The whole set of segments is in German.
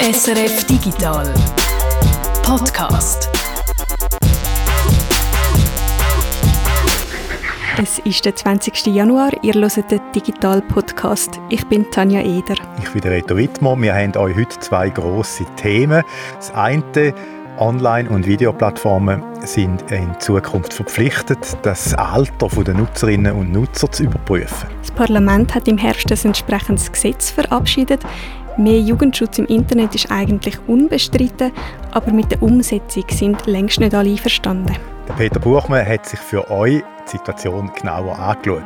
SRF Digital Podcast. Es ist der 20. Januar, ihr hört den Digital Podcast. Ich bin Tanja Eder. Ich bin Reto Wittmer. Wir haben euch heute zwei grosse Themen. Das eine Online- und Videoplattformen sind in Zukunft verpflichtet, das Alter der Nutzerinnen und Nutzer zu überprüfen. Das Parlament hat im Herbst ein entsprechendes Gesetz verabschiedet. Mehr Jugendschutz im Internet ist eigentlich unbestritten, aber mit der Umsetzung sind längst nicht alle einverstanden. Peter Buchmann hat sich für euch die Situation genauer angeschaut.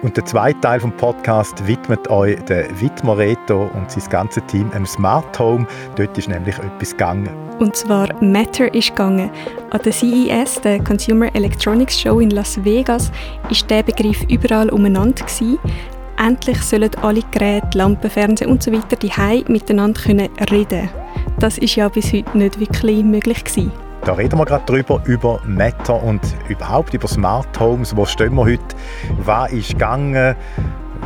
Und der zweite Teil des Podcasts widmet euch der Wittmer Reto und sein ganzes Team im Smart Home. Dort ist nämlich etwas gegangen. Und zwar Matter ist gegangen. An der CES, der Consumer Electronics Show in Las Vegas, ist der Begriff überall umeinander gewesen. Endlich sollen alle Geräte, Lampen, Fernseher und so die miteinander können reden. Das ist ja bis heute nicht wirklich möglich gewesen. Da reden wir gerade drüber, über Matter und überhaupt über Smart Homes. Wo stehen wir heute? Was ist gegangen?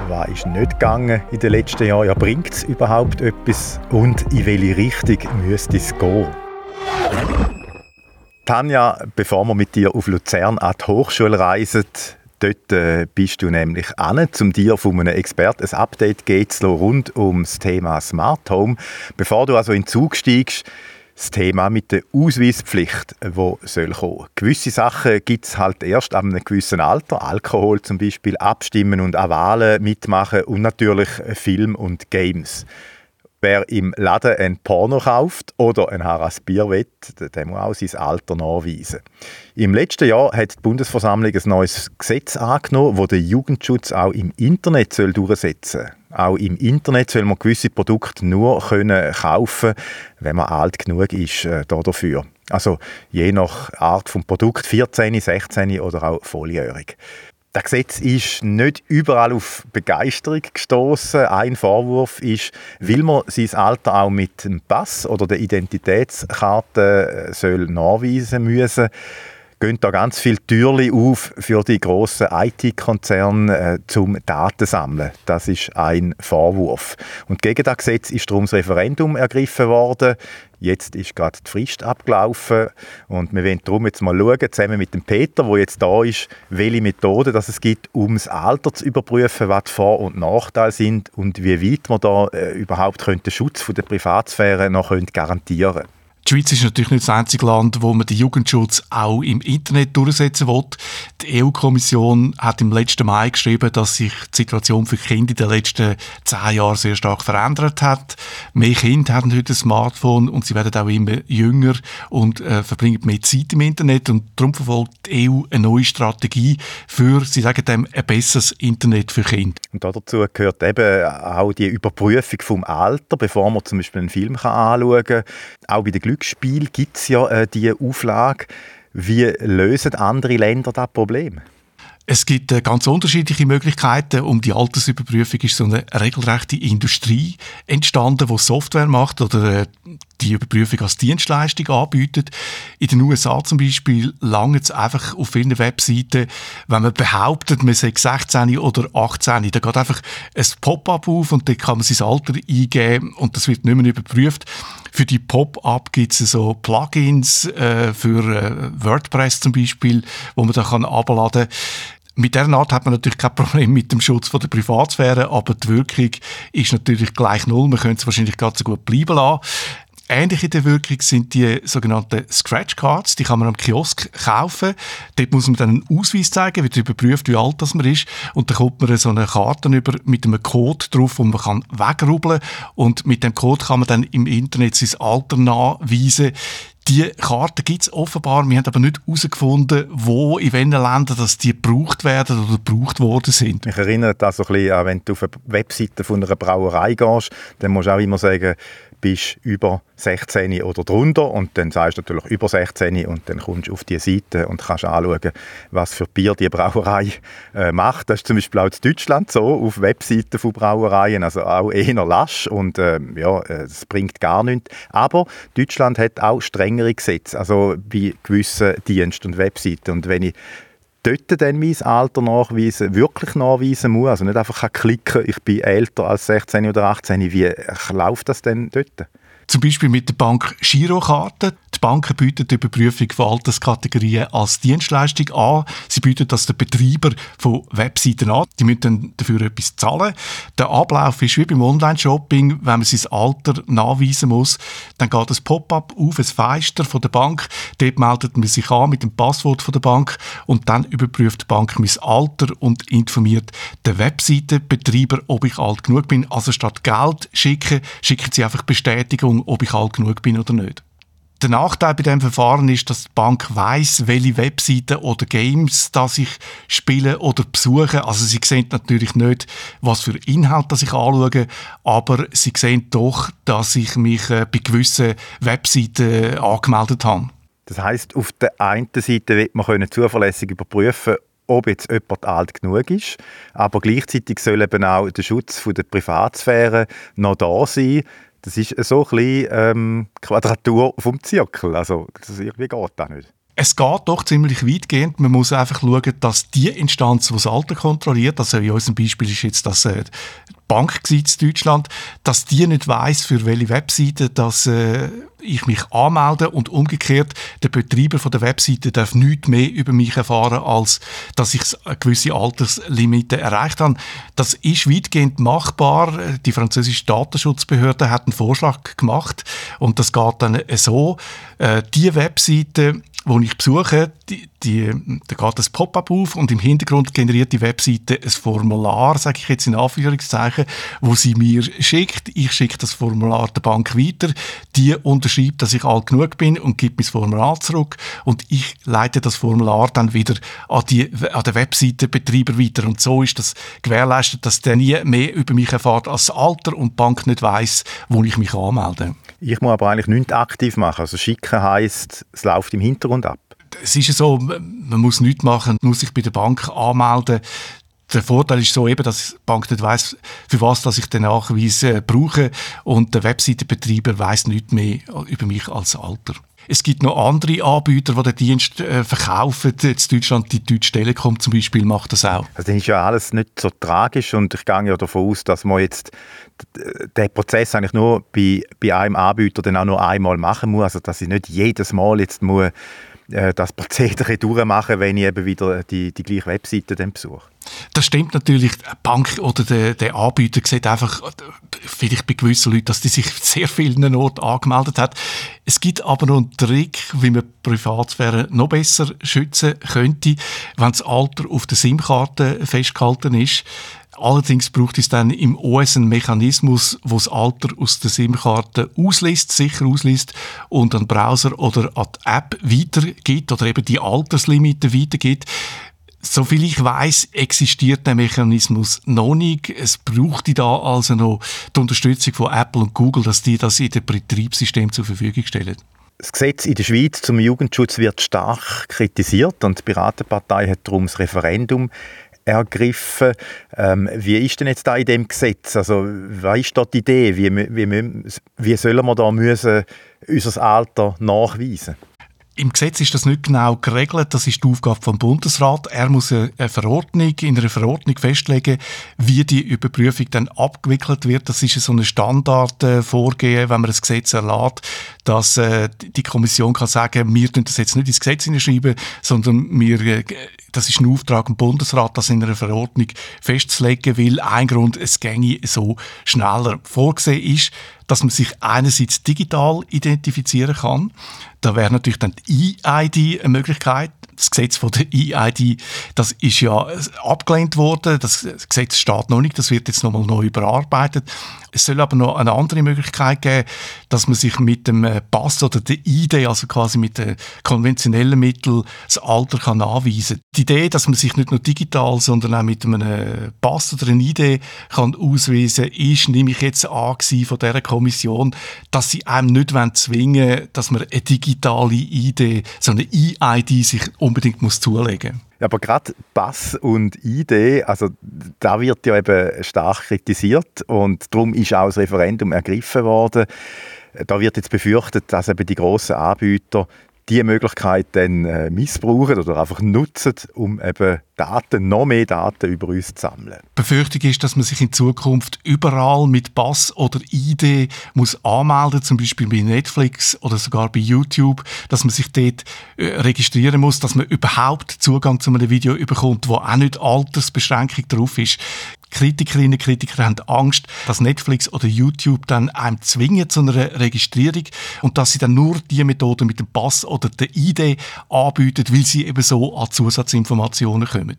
Was ist nicht gegangen in den letzten Jahren? Ja, bringt es überhaupt etwas? Und in welche Richtung müsste es gehen? Tanja, bevor wir mit dir auf Luzern an die Hochschule reisen, Dort äh, bist du nämlich an, um dir von einem Experten ein Update zu rund um das Thema Smart Home. Bevor du also in den Zug steigst, das Thema mit der Ausweispflicht, wo soll kommen. Gewisse Sachen gibt es halt erst ab einem gewissen Alter. Alkohol zum Beispiel, abstimmen und an Wahlen mitmachen und natürlich Film und Games. Wer im Laden ein Porno kauft oder ein Haras Bier will, der muss auch sein Alter nachweisen. Im letzten Jahr hat die Bundesversammlung ein neues Gesetz angenommen, das den Jugendschutz auch im Internet durchsetzen soll. Auch im Internet soll man gewisse Produkte nur können kaufen wenn man alt genug ist äh, dafür. Also je nach Art des Produkt 14, 16 oder auch volljährig. Das Gesetz ist nicht überall auf Begeisterung gestoßen. Ein Vorwurf ist, will man sein Alter auch mit dem Pass oder der Identitätskarte äh, soll nachweisen müssen, gehen da ganz viele Türen auf für die grossen IT-Konzerne äh, zum Datensammeln. Das ist ein Vorwurf. Und gegen das Gesetz ist darum das Referendum ergriffen worden. Jetzt ist gerade die Frist abgelaufen und wir wollen darum jetzt mal schauen, zusammen mit dem Peter, der jetzt da ist, welche Methoden es gibt, um das Alter zu überprüfen, was die Vor- und Nachteile sind und wie weit man da äh, überhaupt den Schutz der Privatsphäre noch garantieren können. Die Schweiz ist natürlich nicht das einzige Land, wo man den Jugendschutz auch im Internet durchsetzen will. Die EU-Kommission hat im letzten Mai geschrieben, dass sich die Situation für Kinder in den letzten zehn Jahren sehr stark verändert hat. Mehr Kinder haben heute ein Smartphone und sie werden auch immer jünger und äh, verbringen mehr Zeit im Internet. Und darum verfolgt die EU eine neue Strategie für, sie sagen dem, ein besseres Internet für Kinder. Und dazu gehört eben auch die Überprüfung vom Alter, bevor man zum Beispiel einen Film anschauen kann. Auch bei den Glücksspiel gibt es ja äh, diese Auflage. Wie lösen andere Länder das Problem? Es gibt äh, ganz unterschiedliche Möglichkeiten. Um die Altersüberprüfung ist so eine regelrechte Industrie entstanden, die Software macht oder äh, die Überprüfung als Dienstleistung anbietet. In den USA zum Beispiel lange es einfach auf vielen Webseiten, wenn man behauptet, man sei 16 oder 18, da geht einfach ein Pop-up auf und dann kann man sein Alter eingeben und das wird nicht mehr überprüft. Für die Pop-up gibt es so Plugins äh, für äh, WordPress zum Beispiel, wo man da kann abladen mit dieser Art hat man natürlich kein Problem mit dem Schutz von der Privatsphäre, aber die Wirkung ist natürlich gleich null. Man könnte es wahrscheinlich ganz so gut bleiben lassen. Ähnlich in der Wirkung sind die sogenannten Scratch Cards. Die kann man am Kiosk kaufen. Dort muss man dann einen Ausweis zeigen, wird überprüft, wie alt das man ist. Und dann kommt man so eine Karte über mit einem Code drauf, wo man kann wegrubeln Und mit dem Code kann man dann im Internet sein Alter nachweisen. Die Karten gibt es offenbar, wir haben aber nicht herausgefunden, wo, in welchen Ländern dass die gebraucht werden oder gebraucht worden sind. Mich erinnert das so ein bisschen wenn du auf eine Webseite von einer Brauerei gehst, dann musst du auch immer sagen, bist über 16 oder drunter und dann sagst du natürlich über 16 und dann kommst du auf die Seite und kannst anschauen, was für Bier die Brauerei äh, macht. Das ist zum Beispiel auch in Deutschland so, auf Webseiten von Brauereien, also auch eher lasch und äh, ja, es bringt gar nichts. Aber Deutschland hat auch strengere Gesetze, also bei gewissen Diensten und Webseiten und wenn ich dort dann mein Alter nachweisen, wirklich nachweisen muss, also nicht einfach klicken, ich bin älter als 16 oder 18, wie läuft das denn dort? Zum Beispiel mit der Bank Girokarte. Banken bieten die Überprüfung von Alterskategorien als Dienstleistung an. Sie bieten das den Betreiber von Webseiten an. Die müssen dann dafür etwas zahlen. Der Ablauf ist wie beim Online-Shopping. Wenn man sein Alter nachweisen muss, dann geht ein Pop-up auf, ein Fenster von der Bank. Dort meldet man sich an mit dem Passwort von der Bank und dann überprüft die Bank mein Alter und informiert den Webseitenbetreiber, ob ich alt genug bin. Also statt Geld schicken, schicken sie einfach Bestätigung, ob ich alt genug bin oder nicht. Der Nachteil bei diesem Verfahren ist, dass die Bank weiß, welche Webseiten oder Games das ich spiele oder besuche. Also sie sehen natürlich nicht, was für Inhalt das ich anschaue, aber sie sehen doch, dass ich mich äh, bei gewissen Webseiten angemeldet habe. Das heißt, auf der einen Seite wird man können zuverlässig überprüfen, ob jetzt jemand alt genug ist, aber gleichzeitig soll eben auch der Schutz der Privatsphäre noch da sein. Das ist so ein bisschen ähm, Quadratur vom Zirkel. Also das irgendwie geht das nicht. Es geht doch ziemlich weitgehend. Man muss einfach schauen, dass die Instanz, die das Alter kontrolliert, also in unserem Beispiel ist jetzt das äh, Bank in Deutschland, dass die nicht weiß für welche Webseite dass, äh, ich mich anmelde und umgekehrt der Betreiber von der Webseite darf nichts mehr über mich erfahren, als dass ich gewisse Alterslimite erreicht habe. Das ist weitgehend machbar. Die französische Datenschutzbehörde hat einen Vorschlag gemacht und das geht dann so. Äh, die Webseite wo ich besuche, die, die, da geht das Pop-up auf und im Hintergrund generiert die Webseite ein Formular, sage ich jetzt in Anführungszeichen, wo sie mir schickt. Ich schicke das Formular der Bank weiter. Die unterschreibt, dass ich alt genug bin und gibt mir das Formular zurück. Und ich leite das Formular dann wieder an, die, an den Webseitenbetreiber weiter. Und so ist das gewährleistet, dass der nie mehr über mich erfährt als Alter und die Bank nicht weiß, wo ich mich anmelde. Ich muss aber eigentlich nichts aktiv machen. Also schicken heisst, es läuft im Hintergrund ab es ist so, man muss nichts machen, nur sich bei der Bank anmelden. Der Vorteil ist so eben, dass die Bank nicht weiss, für was dass ich den Nachweis äh, brauche und der Webseitenbetreiber weiß nichts mehr über mich als Alter. Es gibt noch andere Anbieter, die den Dienst äh, verkaufen. In Deutschland, die Deutsche Telekom zum Beispiel, macht das auch. Also das ist ja alles nicht so tragisch und ich gehe ja davon aus, dass man jetzt den Prozess eigentlich nur bei, bei einem Anbieter dann auch nur einmal machen muss. Also dass ich nicht jedes Mal jetzt muss äh, das Prozedere durchmachen, wenn ich eben wieder die, die gleiche Webseite dann besuche. Das stimmt natürlich. Die Bank oder der, der Anbieter sieht einfach, vielleicht bei gewissen Leuten, dass die sich sehr vielen Orten angemeldet hat. Es gibt aber noch einen Trick, wie man Privatsphäre noch besser schützen könnte, wenn das Alter auf der SIM-Karte festgehalten ist. Allerdings braucht es dann im OS einen Mechanismus, wo das Alter aus der SIM-Karte ausliest, sicher ausliest und an den Browser oder an die App weitergibt oder eben die Alterslimite weitergibt. Soviel ich weiß, existiert der Mechanismus noch nicht. Es braucht da also noch die Unterstützung von Apple und Google, dass die das in dem Betriebssystem zur Verfügung stellen. Das Gesetz in der Schweiz zum Jugendschutz wird stark kritisiert und die Piratenpartei hat darum das Referendum ergriffen. Ähm, wie ist denn jetzt da in dem Gesetz? Also, was ist dort die Idee? Wie, wie, wie sollen wir da müssen unser Alter nachweisen? Im Gesetz ist das nicht genau geregelt. Das ist die Aufgabe vom Bundesrat. Er muss eine Verordnung, in einer Verordnung festlegen, wie die Überprüfung dann abgewickelt wird. Das ist so ein Standardvorgehen, wenn man das Gesetz erlaubt, dass äh, die Kommission kann sagen, wir tun das jetzt nicht ins Gesetz hineinschreiben, sondern wir äh, das ist ein Auftrag im Bundesrat, das in einer Verordnung festzulegen, weil ein Grund, es ginge so schneller. Vorgesehen ist, dass man sich einerseits digital identifizieren kann. Da wäre natürlich dann die EID eine Möglichkeit das Gesetz von der EID, das ist ja abgelehnt worden. Das Gesetz steht noch nicht, das wird jetzt nochmal neu überarbeitet. Es soll aber noch eine andere Möglichkeit geben, dass man sich mit dem äh, Pass oder der ID, also quasi mit den konventionellen Mitteln, das Alter kann nachweisen. Die Idee, dass man sich nicht nur digital, sondern auch mit einem Pass oder einer ID kann ausweisen, ist nämlich jetzt an von dieser Kommission, dass sie einem nicht zwingen wollen, dass man eine digitale ID, so eine EID sich unbedingt muss zulegen muss. Aber gerade Pass und ID, also da wird ja eben stark kritisiert und darum ist auch das Referendum ergriffen worden. Da wird jetzt befürchtet, dass eben die grossen Anbieter diese Möglichkeit dann äh, missbrauchen oder einfach nutzen, um eben Daten, noch mehr Daten über uns zu sammeln. Befürchtung ist, dass man sich in Zukunft überall mit Pass oder ID muss anmelden, zum Beispiel bei Netflix oder sogar bei YouTube, dass man sich dort äh, registrieren muss, dass man überhaupt Zugang zu einem Video bekommt, wo auch nicht Altersbeschränkung drauf ist. Kritikerinnen und Kritiker haben Angst, dass Netflix oder YouTube dann einem zwingen zu einer Registrierung und dass sie dann nur die Methode mit dem Pass oder der ID anbieten, weil sie eben so an Zusatzinformationen kommen.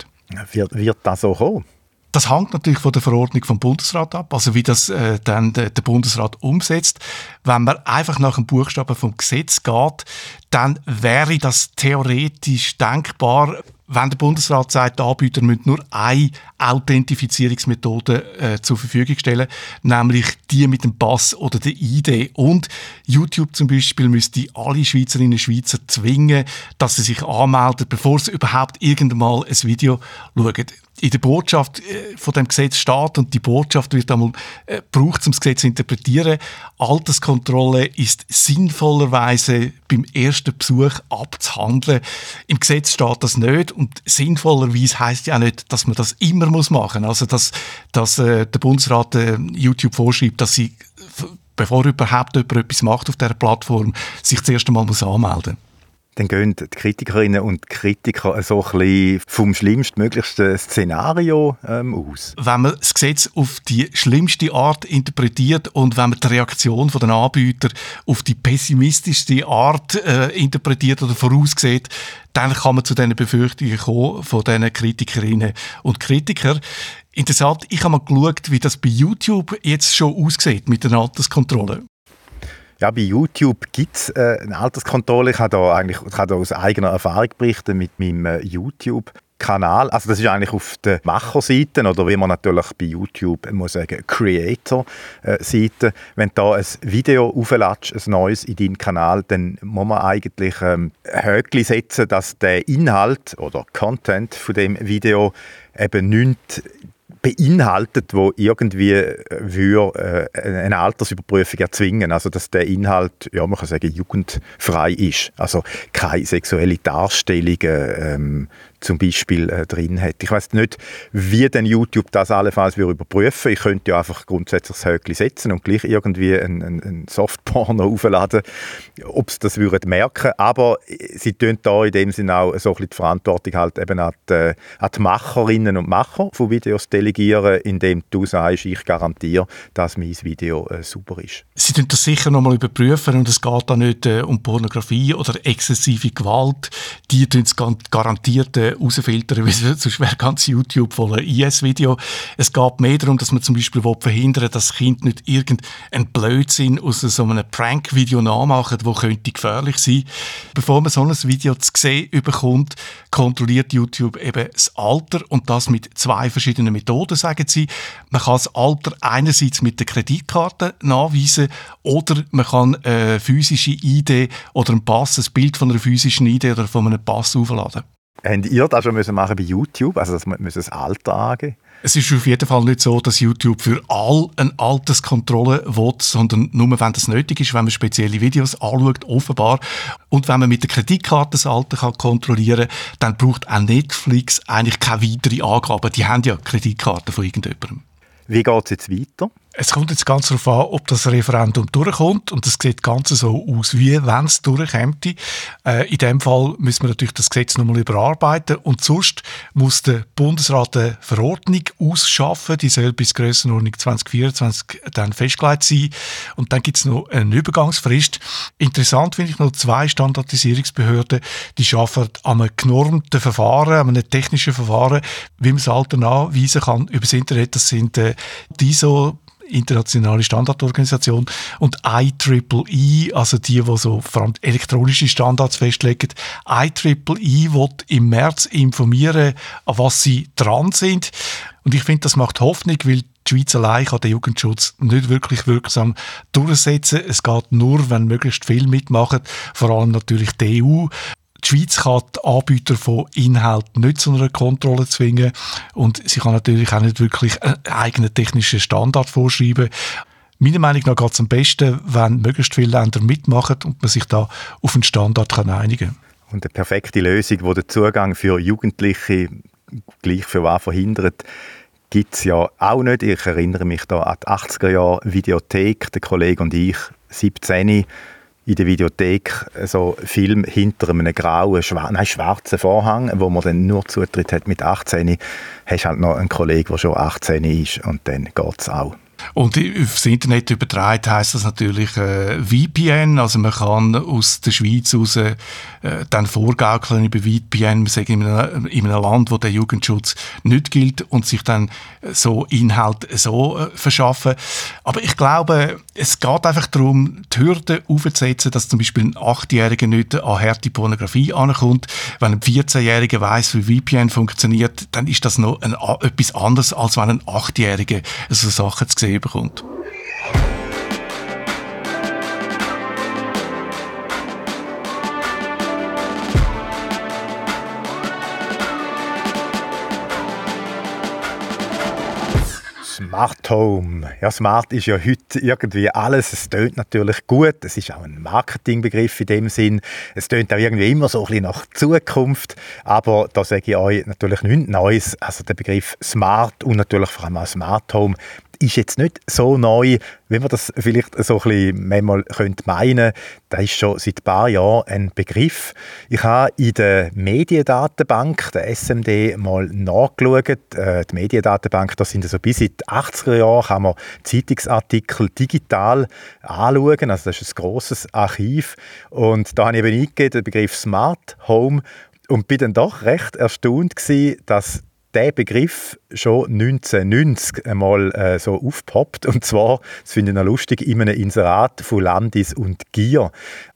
Wird, wird das so kommen? Das hängt natürlich von der Verordnung vom Bundesrat ab, also wie das äh, dann der, der, Bundesrat umsetzt. Wenn man einfach nach dem Buchstaben vom Gesetz geht, dann wäre das theoretisch denkbar, wenn der Bundesrat sagt, die Anbieter müssen nur eine Authentifizierungsmethode äh, zur Verfügung stellen, nämlich die mit dem Pass oder der ID. Und YouTube zum Beispiel müsste alle Schweizerinnen und Schweizer zwingen, dass sie sich anmelden, bevor sie überhaupt irgendwann mal ein Video schauen in der Botschaft äh, von dem Gesetz steht und die Botschaft wird einmal äh, braucht, um das Gesetz zu interpretieren. Alterskontrolle ist sinnvollerweise beim ersten Besuch abzuhandeln. Im Gesetz steht das nicht und sinnvollerweise heißt ja auch nicht, dass man das immer muss machen. Also dass, dass äh, der Bundesrat äh, YouTube vorschreibt, dass sie bevor überhaupt jemand etwas macht auf dieser Plattform, sich zuerst einmal muss anmelden muss dann gehen die Kritikerinnen und Kritiker so ein bisschen vom schlimmstmöglichsten Szenario ähm, aus. Wenn man das Gesetz auf die schlimmste Art interpretiert und wenn man die Reaktion der Anbieter auf die pessimistischste Art äh, interpretiert oder voraussieht, dann kann man zu diesen Befürchtungen kommen von diesen Kritikerinnen und Kritikern. Interessant, ich habe mal geschaut, wie das bei YouTube jetzt schon aussieht mit der Alterskontrolle. Ja, bei YouTube gibt es äh, eine Alterskontrolle. Ich kann da eigentlich ich kann da aus eigener Erfahrung berichten mit meinem äh, YouTube. Kanal, also das ist eigentlich auf der Macherseite oder wie man natürlich bei YouTube muss sagen Creator-Seite. Wenn du da ein Video aufladest, ein neues in deinem Kanal, dann muss man eigentlich ähm, Höckli setzen, dass der Inhalt oder Content von dem Video eben nicht beinhaltet, wo irgendwie äh, würde, äh, eine Altersüberprüfung erzwingen. Also dass der Inhalt, ja man kann sagen, jugendfrei ist. Also keine sexuelle Darstellungen, ähm, zum Beispiel äh, drin hat. Ich weiß nicht, wie denn YouTube das allenfalls überprüfen. Ich könnte ja einfach grundsätzlich das Höckli setzen und gleich irgendwie ein, ein, ein Softporno aufladen, ob sie das würden merken. Aber sie tun da in dem Sinne auch so ein bisschen die Verantwortung halt eben an die, an die Macherinnen und Macher von Videos delegieren, indem du sagst, ich garantiere, dass mein Video äh, super ist. Sie tun das sicher nochmal überprüfen und es geht da nicht äh, um Pornografie oder exzessive Gewalt. Die tun es garantiert äh, rausfiltern, weil sonst wäre ganz YouTube voller IS-Video. Es geht mehr darum, dass man zum Beispiel verhindern will, dass das Kind nicht irgendein Blödsinn aus so einem Prank-Video nachmacht, wo könnte gefährlich sein. Bevor man so ein Video zu sehen bekommt, kontrolliert YouTube eben das Alter und das mit zwei verschiedenen Methoden, sagen sie. Man kann das Alter einerseits mit der Kreditkarte nachweisen oder man kann eine physische ID oder ein Pass, ein Bild von einer physischen ID oder von einem Pass aufladen. Habt ihr das schon müssen machen bei YouTube? Also, dass man das Alter angeben es ist auf jeden Fall nicht so, dass YouTube für all eine Alterskontrolle will, sondern nur, wenn das nötig ist, wenn man spezielle Videos anschaut, offenbar. Und wenn man mit der Kreditkarte das Alter kann kontrollieren kann, dann braucht auch Netflix eigentlich keine weitere Angaben. Die haben ja Kreditkarten von irgendjemandem. Wie geht es jetzt weiter? Es kommt jetzt ganz darauf an, ob das Referendum durchkommt und das sieht ganz so aus, wie wenn es durchkommt. Äh, in dem Fall müssen wir natürlich das Gesetz nochmal überarbeiten und sonst muss der Bundesrat eine Verordnung ausschaffen, die soll bis Grössenordnung 2024 dann festgelegt sein und dann gibt es noch eine Übergangsfrist. Interessant finde ich noch zwei Standardisierungsbehörden, die schaffen an einem genormten Verfahren, an einem technischen Verfahren, wie man das Alter nachweisen kann über das Internet. Das sind äh, die ISO internationale Standardorganisation und IEEE, also die, die so vor allem elektronische Standards festlegen, IEEE wird im März informieren, an was sie dran sind. Und ich finde, das macht Hoffnung, weil die Schweiz allein kann den Jugendschutz nicht wirklich wirksam durchsetzen. Es geht nur, wenn möglichst viel mitmachen, vor allem natürlich die EU die Schweiz kann die Anbieter von Inhalten nicht zu einer Kontrolle zwingen und sie kann natürlich auch nicht wirklich einen eigenen technischen Standard vorschreiben. Meiner Meinung nach geht es am besten, wenn möglichst viele Länder mitmachen und man sich da auf einen Standard kann einigen kann. Und eine perfekte Lösung, die den Zugang für Jugendliche gleich für was verhindert, gibt es ja auch nicht. Ich erinnere mich da an die 80er Jahre Videothek, der Kollege und ich, 17 in der Videothek so Film hinter einem grauen, schwar nein, schwarzen Vorhang, wo man dann nur Zutritt hat mit 18. Hast halt noch einen Kollegen, der schon 18 ist und dann geht es auch. Und aufs Internet übertragen heißt das natürlich äh, VPN, also man kann aus der Schweiz raus äh, dann vorgaukeln über VPN, sagen in einem, in einem Land, wo der Jugendschutz nicht gilt und sich dann so Inhalt so äh, verschaffen. Aber ich glaube, es geht einfach darum, die Hürde aufzusetzen, dass zum Beispiel ein Achtjähriger nicht an harte Pornografie ankommt. Wenn ein 14-Jähriger weiß, wie VPN funktioniert, dann ist das noch ein, etwas anderes, als wenn ein Achtjähriger so Sachen zu sehen bekommt. Smart Home. Ja, Smart ist ja heute irgendwie alles. Es tönt natürlich gut. Es ist auch ein Marketingbegriff in dem Sinn. Es tönt auch irgendwie immer so ein bisschen nach Zukunft. Aber da sage ich euch natürlich nichts Neues. Also der Begriff Smart und natürlich vor allem auch Smart Home ist jetzt nicht so neu, wie man das vielleicht so ein bisschen manchmal könnte meinen. Das ist schon seit ein paar Jahren ein Begriff. Ich habe in der Mediendatenbank, der SMD, mal nachgeschaut. Äh, die Mediendatenbank, das sind so bis in die 80er Jahre, kann man Zeitungsartikel digital anschauen. Also das ist ein grosses Archiv. Und da habe ich eben eingegeben, den Begriff Smart Home und bin dann doch recht erstaunt gewesen, dass der Begriff schon 1990 einmal äh, so aufpoppt. Und zwar, das finde ich noch lustig, in einem Inserat von Landis und Gier.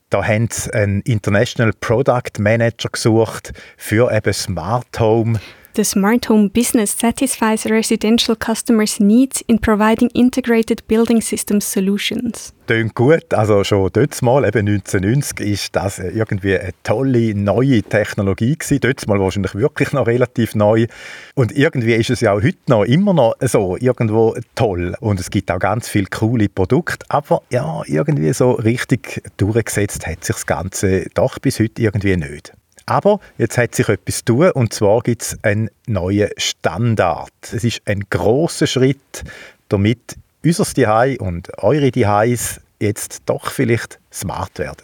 Da haben sie einen International Product Manager gesucht für eben Smart Home. The smart home business satisfies residential customers' needs in providing integrated building system solutions. Tönt gut. Also schon dort mal, eben 1990, ist das irgendwie eine tolle neue Technologie gewesen. Dort mal wahrscheinlich wirklich noch relativ neu. Und irgendwie ist es ja auch heute noch immer noch so irgendwo toll. Und es gibt auch ganz viele coole Produkte. Aber ja, irgendwie so richtig durchgesetzt hat sich das Ganze doch bis heute irgendwie nicht. Aber jetzt hat sich etwas tun und zwar gibt es einen neuen Standard. Es ist ein großer Schritt, damit unser Zuhause und eure Zuhause jetzt doch vielleicht smart werden.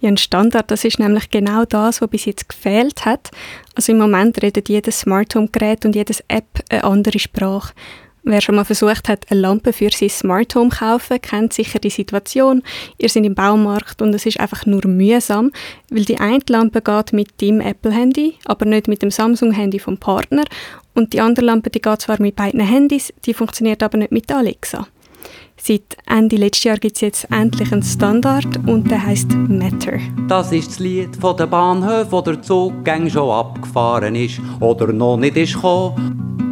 Ja, ein Standard, das ist nämlich genau das, was bis jetzt gefehlt hat. Also im Moment redet jedes Smart Home Gerät und jedes App eine andere Sprache. Wer schon mal versucht hat, eine Lampe für sein Smart Home zu kaufen, kennt sicher die Situation. Ihr seid im Baumarkt und es ist einfach nur mühsam, weil die eine Lampe geht mit dem Apple-Handy, aber nicht mit dem Samsung-Handy vom Partner. Und die andere Lampe, die geht zwar mit beiden Handys, die funktioniert aber nicht mit Alexa. Seit Ende letzten Jahr gibt es jetzt endlich einen Standard und der heißt Matter. Das ist das Lied von der Bahnhof, wo der Zug schon abgefahren ist oder noch nicht ist gekommen.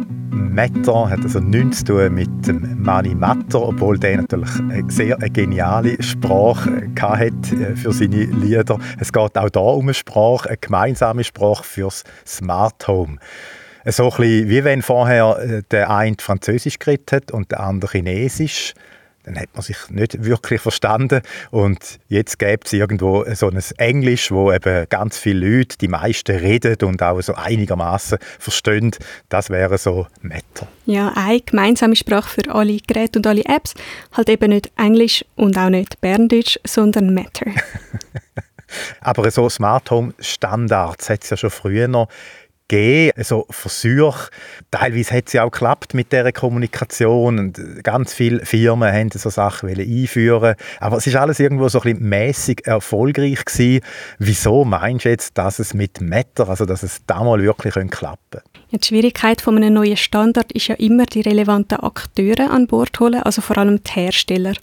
Matter hat also nichts zu tun mit dem Mani Matter, obwohl der natürlich eine sehr geniale Sprache hat äh, für seine Lieder. Es geht auch da um eine Sprache, eine gemeinsame Sprache fürs Smart Home. So ein bisschen, wie wenn vorher äh, der eine Französisch geredet hat und der andere Chinesisch dann hat man sich nicht wirklich verstanden. Und jetzt gibt es irgendwo so ein Englisch, wo eben ganz viele Leute, die meisten reden und auch so einigermaßen verstehen. Das wäre so Matter. Ja, eine gemeinsame Sprache für alle Geräte und alle Apps. Halt eben nicht Englisch und auch nicht Berndeutsch, sondern Matter. Aber so Smart Home Standards hat es ja schon früher noch gegeben, also Versuche. Teilweise hat es ja auch geklappt mit dieser Kommunikation und ganz viele Firmen haben so Sachen einführen aber es ist alles irgendwo so ein bisschen mäßig erfolgreich gewesen. Wieso meinst du jetzt, dass es mit Meta, also dass es da mal wirklich klappen könnte? Ja, die Schwierigkeit von einem neuen Standard ist ja immer, die relevanten Akteure an Bord holen, also vor allem die Hersteller.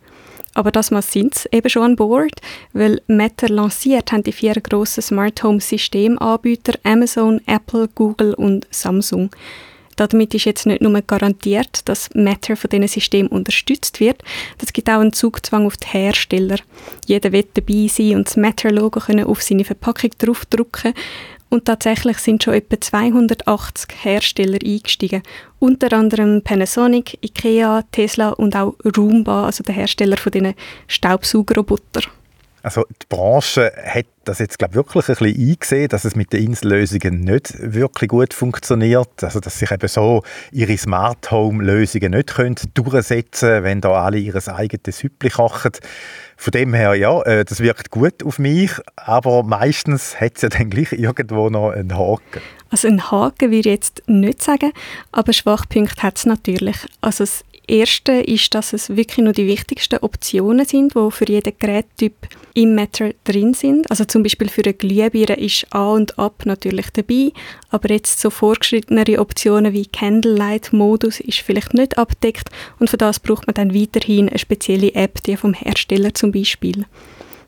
Aber das Mal sind sie eben schon an Bord, weil Meta lanciert haben die vier grossen Smart Home Systemanbieter Amazon, Apple, Google und Samsung. Damit ist jetzt nicht nur garantiert, dass Matter von diesen Systemen unterstützt wird, es gibt auch einen Zugzwang auf die Hersteller. Jeder wird dabei sein und das Matter-Logo auf seine Verpackung draufdrucken Und tatsächlich sind schon etwa 280 Hersteller eingestiegen. Unter anderem Panasonic, Ikea, Tesla und auch Roomba, also der Hersteller von diesen Staubsaugerrobotern. Also die Branche hat das jetzt glaube wirklich ein bisschen eingesehen, dass es mit den Insellösungen nicht wirklich gut funktioniert, also dass sich eben so ihre Smart Home Lösungen nicht können durchsetzen, wenn da alle ihr eigenes Süppli kochen. Von dem her, ja, äh, das wirkt gut auf mich, aber meistens hat es ja dann gleich irgendwo noch einen Haken. Also einen Haken würde ich jetzt nicht sagen, aber Schwachpunkte hat es natürlich. Also das erste ist, dass es wirklich nur die wichtigsten Optionen sind, die für jeden Gerättyp im Matter drin sind. Also zum Beispiel für eine Glühbirne ist A und Ab natürlich dabei, aber jetzt so vorgeschrittenere Optionen wie Candlelight-Modus ist vielleicht nicht abdeckt und für das braucht man dann weiterhin eine spezielle App, die vom Hersteller zum Beispiel.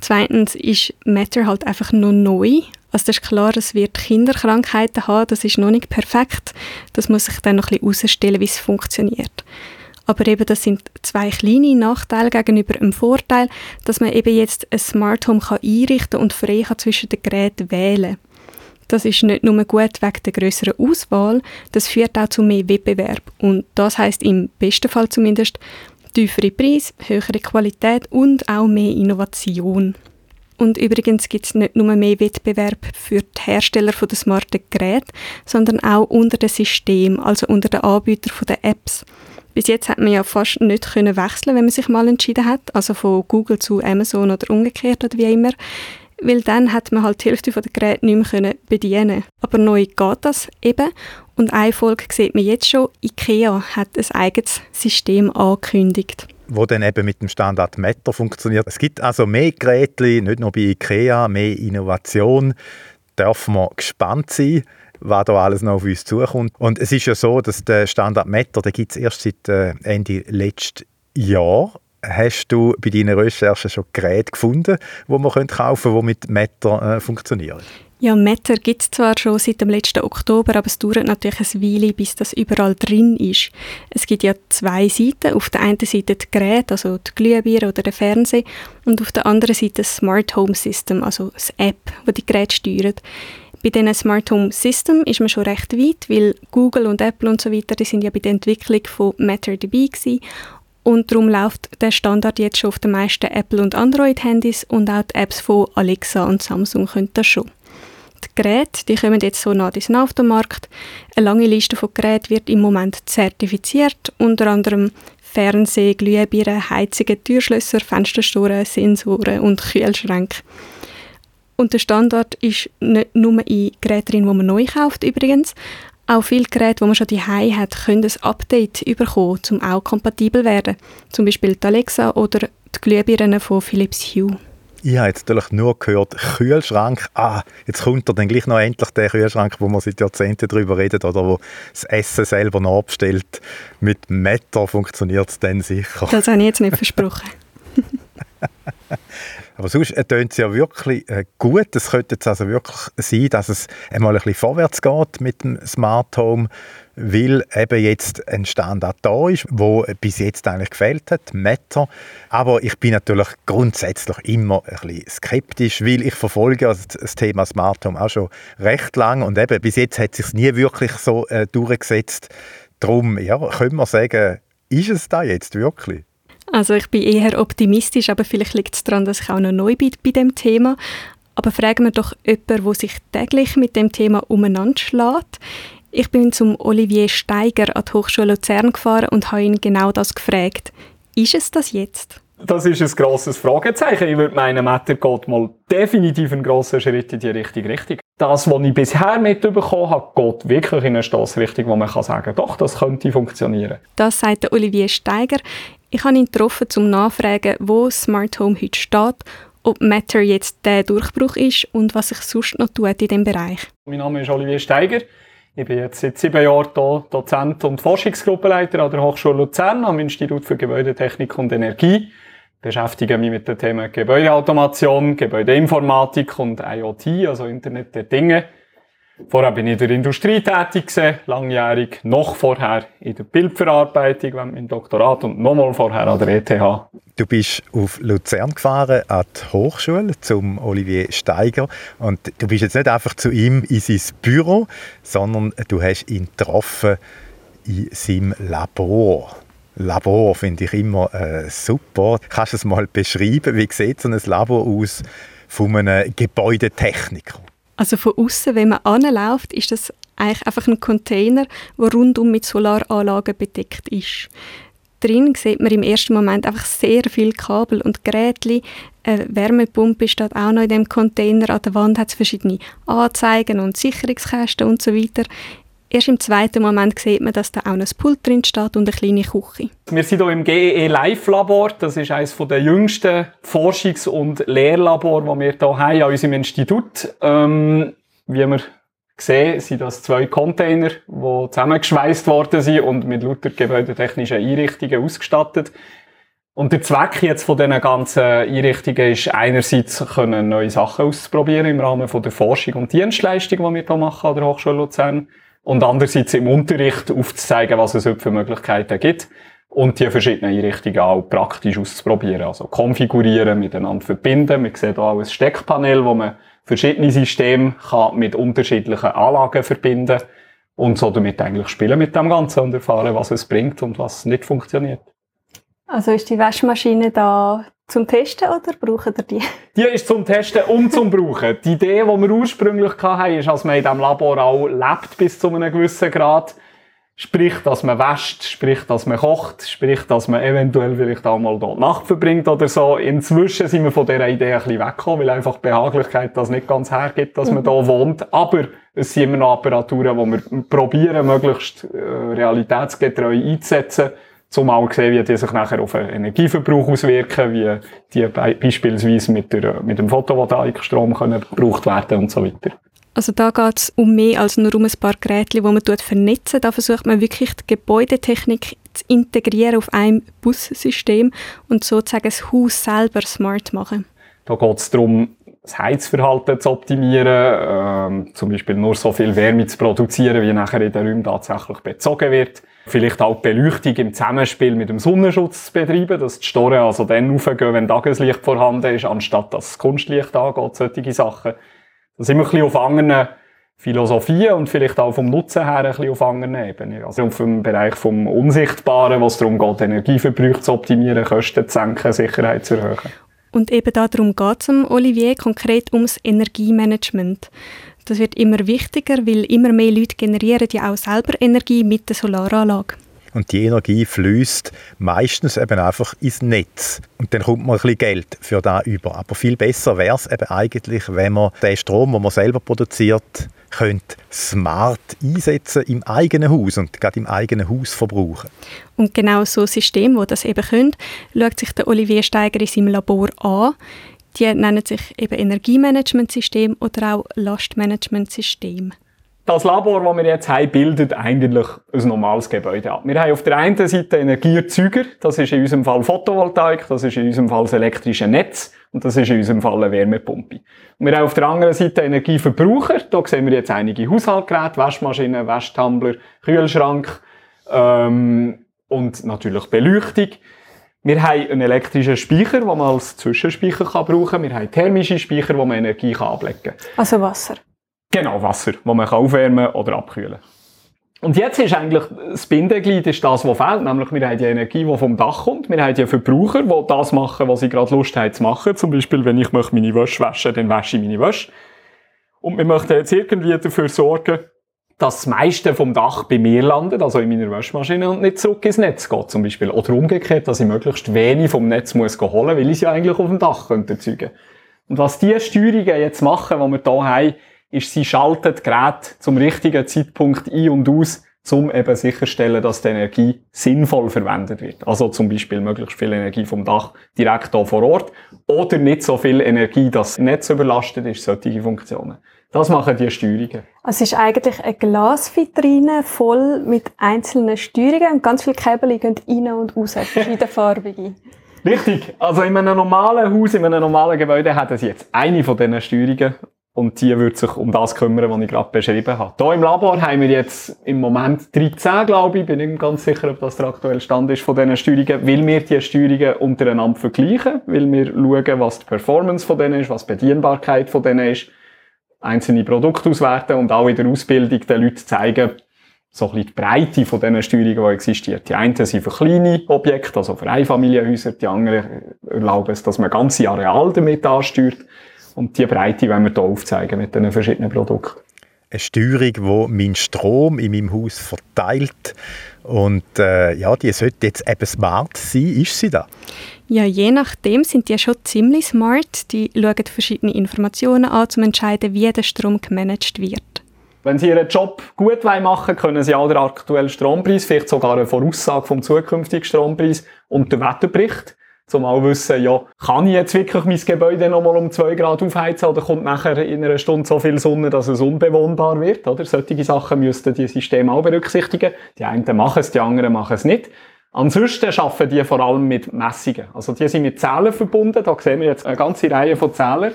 Zweitens ist Matter halt einfach noch neu. Also das ist klar, es wird Kinderkrankheiten haben, das ist noch nicht perfekt. Das muss sich dann noch ein bisschen herausstellen, wie es funktioniert. Aber eben, das sind zwei kleine Nachteile gegenüber einem Vorteil, dass man eben jetzt ein Smart Home kann einrichten und frei kann zwischen den Geräten wählen Das ist nicht nur gut wegen der größeren Auswahl, das führt auch zu mehr Wettbewerb. Und das heißt im besten Fall zumindest tiefere Preise, höhere Qualität und auch mehr Innovation. Und übrigens gibt es nicht nur mehr Wettbewerb für die Hersteller der smarten Geräte, sondern auch unter dem System, also unter den Anbietern der Apps. Bis jetzt hat man ja fast nicht können wechseln, wenn man sich mal entschieden hat, also von Google zu Amazon oder umgekehrt oder wie immer, weil dann hat man halt die Hälfte der Geräte nicht mehr können bedienen. Aber neu geht das eben und eine Folge sieht man jetzt schon, IKEA hat ein eigenes System angekündigt wo dann eben mit dem Standard Meter funktioniert. Es gibt also mehr Geräte, nicht nur bei IKEA, mehr Innovation. Dürfen wir gespannt sein was da alles noch auf uns zukommt. Und es ist ja so, dass der Standard Meter, den gibt es erst seit äh, Ende letzten Jahr. Hast du bei deinen Recherchen schon Geräte gefunden, die man kaufen könnte, die mit Meter äh, funktionieren? Ja, Meter gibt es zwar schon seit dem letzten Oktober, aber es dauert natürlich ein Weile, bis das überall drin ist. Es gibt ja zwei Seiten. Auf der einen Seite die Geräte, also die Glühbirne oder der Fernseher, und auf der anderen Seite das Smart Home System, also das App, das die Geräte steuert. Bei diesen Smart Home System ist man schon recht weit, weil Google und Apple und so weiter, die sind ja bei der Entwicklung von Matter dabei gewesen. Und darum läuft der Standard jetzt schon auf den meisten Apple- und Android-Handys und auch die Apps von Alexa und Samsung können das schon. Die Geräte die kommen jetzt so nah bis auf den Markt. Eine lange Liste von Geräten wird im Moment zertifiziert, unter anderem Fernseh, Glühbirnen, Heizungen, Türschlösser, Fensterstoren, Sensoren und Kühlschränke. Und der Standard ist nicht nur in Geräten drin, die man neu kauft übrigens. Auch viele Geräte, die man schon daheim hat, können ein Update bekommen, um auch kompatibel zu werden. Zum Beispiel die Alexa oder die Glühbirnen von Philips Hue. Ich habe jetzt natürlich nur gehört, Kühlschrank. Ah, jetzt kommt er dann gleich noch endlich der Kühlschrank, wo man seit Jahrzehnten darüber redet oder wo das Essen selber nachbestellt. Mit Meter funktioniert es dann sicher. Das habe ich jetzt nicht versprochen. Aber sonst tönt es ja wirklich äh, gut. Es könnte jetzt also wirklich sein, dass es einmal ein bisschen vorwärts geht mit dem Smart Home, weil eben jetzt ein Standard da ist, wo bis jetzt eigentlich gefällt hat, Meta. Aber ich bin natürlich grundsätzlich immer ein bisschen skeptisch, weil ich verfolge das Thema Smart Home auch schon recht lang und eben bis jetzt hat es sich nie wirklich so äh, durchgesetzt. Darum ja, können wir sagen, ist es da jetzt wirklich? Also ich bin eher optimistisch, aber vielleicht liegt es daran, dass ich auch noch neu bin bei dem Thema. Aber fragen wir doch jemanden, der sich täglich mit dem Thema umeinander schlägt. Ich bin zum Olivier Steiger an die Hochschule Luzern gefahren und habe ihn genau das gefragt. Ist es das jetzt? Das ist ein grosses Fragezeichen. Ich würde meinen, Matter geht mal definitiv einen grossen Schritt in die richtige Richtung. Das, was ich bisher mitbekommen habe, geht wirklich in eine Stossrichtung, wo man kann sagen doch, das könnte funktionieren. Das sagt Olivier Steiger. Ich habe ihn getroffen, um nachzufragen, wo Smart Home heute steht, ob Matter jetzt der Durchbruch ist und was sich sonst noch tut in diesem Bereich. Mein Name ist Olivier Steiger. Ich bin jetzt seit sieben Jahren hier Dozent und Forschungsgruppenleiter an der Hochschule Luzern am Institut für Gebäudetechnik und Energie. Beschäftige mich mit dem Thema Gebäudeautomation, Gebäudeinformatik und IoT, also Internet der Dinge. Vorher bin ich in der Industrie tätig langjährig, noch vorher in der Bildverarbeitung, während meinem Doktorat und nochmal vorher an der ETH. Du bist auf Luzern gefahren, an die Hochschule, zum Olivier Steiger. Und du bist jetzt nicht einfach zu ihm in sein Büro, sondern du hast ihn getroffen in seinem Labor. Labor finde ich immer äh, super. Kannst du es mal beschreiben? Wie sieht so ein Labor aus von einem Gebäudetechniker? Also von außen, wenn man anläuft, ist das eigentlich einfach ein Container, der rundum mit Solaranlagen bedeckt ist. Drin sieht man im ersten Moment einfach sehr viel Kabel und Geräte. Eine Wärmepumpe steht auch noch in dem Container. An der Wand hat es verschiedene Anzeigen und Sicherungskästen und so weiter. Erst im zweiten Moment sieht man, dass da auch ein Pult drin steht und eine kleine Küche. Wir sind hier im GEE Live Labor. Das ist eines der jüngsten Forschungs- und Lehrlabor, die wir hier haben an unserem Institut. Ähm, wie wir sehen, sind das zwei Container, die zusammengeschweißt worden sind und mit lauter gebäudetechnischen Einrichtungen ausgestattet. Und der Zweck jetzt von diesen ganzen Einrichtungen ist einerseits können neue Sachen auszuprobieren im Rahmen von der Forschung und Dienstleistung, die wir hier machen an der Hochschule Luzern und andererseits im Unterricht aufzuzeigen, was es für Möglichkeiten gibt und die verschiedenen Einrichtungen auch praktisch auszuprobieren. Also konfigurieren, miteinander verbinden. Wir sehen hier auch ein Steckpanel, wo man verschiedene Systeme kann mit unterschiedlichen Anlagen verbinden und so damit eigentlich spielen mit dem Ganzen und erfahren, was es bringt und was nicht funktioniert. Also ist die Waschmaschine da zum Testen oder brauchen ihr die? Die ist zum Testen und zum Brauchen. Die Idee, die wir ursprünglich hatten, ist, dass man in diesem Labor auch lebt bis zu einem gewissen Grad. Sprich, dass man wäscht, sprich, dass man kocht, sprich, dass man eventuell vielleicht auch mal dort Nacht verbringt oder so. Inzwischen sind wir von dieser Idee ein bisschen weggekommen, weil einfach Behaglichkeit das nicht ganz hergibt, dass man da wohnt. Aber es sind immer noch Apparaturen, die wir probieren, möglichst äh, realitätsgetreu einzusetzen zum auch sehen, wie die sich nachher auf den Energieverbrauch auswirken, wie die beispielsweise mit, der, mit dem Photovoltaikstrom können gebraucht werden und so weiter. Also da geht es um mehr als nur um ein paar Geräte, die man vernetzen Da versucht man wirklich die Gebäudetechnik zu integrieren auf einem Bussystem und sozusagen das Haus selber smart machen. Da geht es darum, das Heizverhalten zu optimieren, ähm, zum Beispiel nur so viel Wärme zu produzieren, wie nachher in den Räumen tatsächlich bezogen wird. Vielleicht auch die Beleuchtung im Zusammenspiel mit dem Sonnenschutz zu betreiben, dass die Storen also dann aufgehen, wenn Tageslicht vorhanden ist, anstatt dass das Kunstlicht angeht, solche Sachen. Da sind wir ein bisschen auf anderen Philosophien und vielleicht auch vom Nutzen her ein bisschen auf anderen Ebenen. Also auf dem Bereich vom Unsichtbaren, wo es darum geht, Energieverbrauch zu optimieren, Kosten zu senken, Sicherheit zu erhöhen. Und eben darum geht es Olivier konkret ums Energiemanagement. Das wird immer wichtiger, weil immer mehr Leute generieren ja auch selber Energie mit der Solaranlage. Und die Energie fließt meistens eben einfach ins Netz. Und dann kommt man ein bisschen Geld für da über. Aber viel besser wäre es eben eigentlich, wenn man den Strom, den man selber produziert, könnte smart einsetzen im eigenen Haus und gerade im eigenen Haus verbrauchen. Und genau so ein System, wo das eben können, schaut sich der Olivier Steiger in seinem Labor an. Die nennen sich eben Energiemanagementsystem oder auch Lastmanagementsystem. Das Labor, das wir jetzt haben, bildet eigentlich ein normales Gebäude ab. Wir haben auf der einen Seite Energieerzeuger, das ist in unserem Fall Photovoltaik, das ist in unserem Fall das elektrische Netz und das ist in unserem Fall eine Wärmepumpe. Und wir haben auf der anderen Seite Energieverbraucher, da sehen wir jetzt einige Haushaltsgeräte, Waschmaschinen, Wäschtumbler, Kühlschrank ähm, und natürlich Beleuchtung. Wir haben einen elektrischen Speicher, den man als Zwischenspeicher kann brauchen kann. Wir haben thermische Speicher, wo man Energie kann ablegen kann. Also Wasser? Genau, Wasser, das man kann aufwärmen oder abkühlen kann. Und jetzt ist eigentlich das Bindeglied ist das, was fehlt. Nämlich, wir haben die Energie, die vom Dach kommt. Wir haben die Verbraucher, die das machen, was sie gerade Lust haben zu machen. Zum Beispiel, wenn ich meine Wäsche waschen dann wasche ich meine Wäsche. Und wir möchten jetzt irgendwie dafür sorgen, dass das meiste vom Dach bei mir landet, also in meiner Waschmaschine und nicht zurück ins Netz geht zum Beispiel. Oder umgekehrt, dass ich möglichst wenig vom Netz muss holen, weil ich es ja eigentlich auf dem Dach könnte erzeugen. Und was diese Steuerungen jetzt machen, die wir hier haben, ist, sie schalten das Gerät zum richtigen Zeitpunkt ein und aus, um eben sicherstellen, dass die Energie sinnvoll verwendet wird. Also zum Beispiel möglichst viel Energie vom Dach direkt hier vor Ort oder nicht so viel Energie, dass das Netz überlastet ist, solche Funktionen. Das machen die Steuerungen. Es ist eigentlich eine Glasvitrine voll mit einzelnen Steuerungen und ganz viele Kabel gehen rein und raus, verschiedenfarbige. Richtig. Also in einem normalen Haus, in einem normalen Gebäude hat es jetzt eine von diesen Steuerungen und die wird sich um das kümmern, was ich gerade beschrieben habe. Hier im Labor haben wir jetzt im Moment 13, glaube ich, bin nicht ganz sicher, ob das der aktuelle Stand ist von diesen Steuerungen, weil wir die Steuerungen untereinander vergleichen, weil wir schauen, was die Performance von denen ist, was die Bedienbarkeit von denen ist, einzelne Produkte auswerten und auch in der Ausbildung den Leuten zeigen, so ein die Breite von diesen Steuerungen, die existiert. Die einen sind für kleine Objekte, also für Einfamilienhäuser, die anderen erlauben es, dass man ganze Areal damit ansteuert. Und die Breite wollen wir hier aufzeigen mit den verschiedenen Produkten. Eine Steuerung, die meinen Strom in meinem Haus verteilt. Und äh, ja, die sollte jetzt eben smart sein. Ist sie da? Ja, je nachdem sind die schon ziemlich smart. Die schauen verschiedene Informationen an, um zu entscheiden, wie der Strom gemanagt wird. Wenn Sie Ihren Job gut machen können Sie auch den aktuellen Strompreis, vielleicht sogar eine Voraussage vom zukünftigen Strompreis und den Wetterbericht, um auch wissen, ja, kann ich jetzt wirklich mein Gebäude nochmal um 2 Grad aufheizen oder kommt nachher in einer Stunde so viel Sonne, dass es unbewohnbar wird, oder? Solche Sachen müssten die Systeme auch berücksichtigen. Die einen machen es, die anderen machen es nicht. Ansonsten arbeiten die vor allem mit Messungen. Also die sind mit Zählen verbunden. Da sehen wir jetzt eine ganze Reihe von Zählern.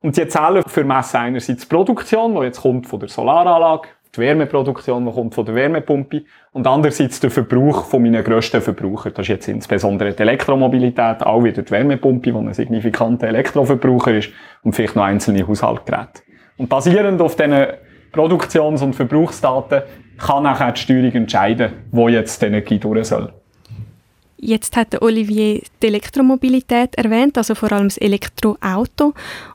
Und die zählen für messen einerseits die Produktion, die jetzt kommt von der Solaranlage, die Wärmeproduktion, die kommt von der Wärmepumpe und andererseits der Verbrauch von meinen grössten Verbrauchern. Das ist jetzt insbesondere die Elektromobilität, auch wieder die Wärmepumpe, die ein signifikanter Elektroverbraucher ist und vielleicht noch einzelne Haushaltsgeräte. Und basierend auf diesen Produktions- und Verbrauchsdaten kann nachher die Steuerung entscheiden, wo jetzt die Energie durch soll. Jetzt hat Olivier die Elektromobilität erwähnt, also vor allem das Elektroauto.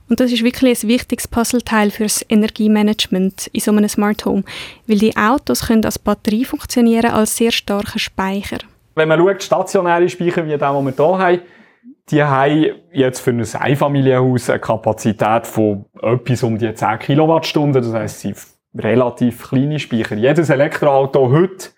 Und das ist wirklich ein wichtiges Puzzleteil für das Energiemanagement in so einem Smart Home, weil die Autos können als Batterie funktionieren, als sehr starker Speicher. Wenn man schaut, stationäre Speicher wie den, den wir hier haben, die haben jetzt für ein Einfamilienhaus eine Kapazität von etwas um die 10 Kilowattstunden. Das heisst, sie relativ kleine Speicher. Jedes Elektroauto heute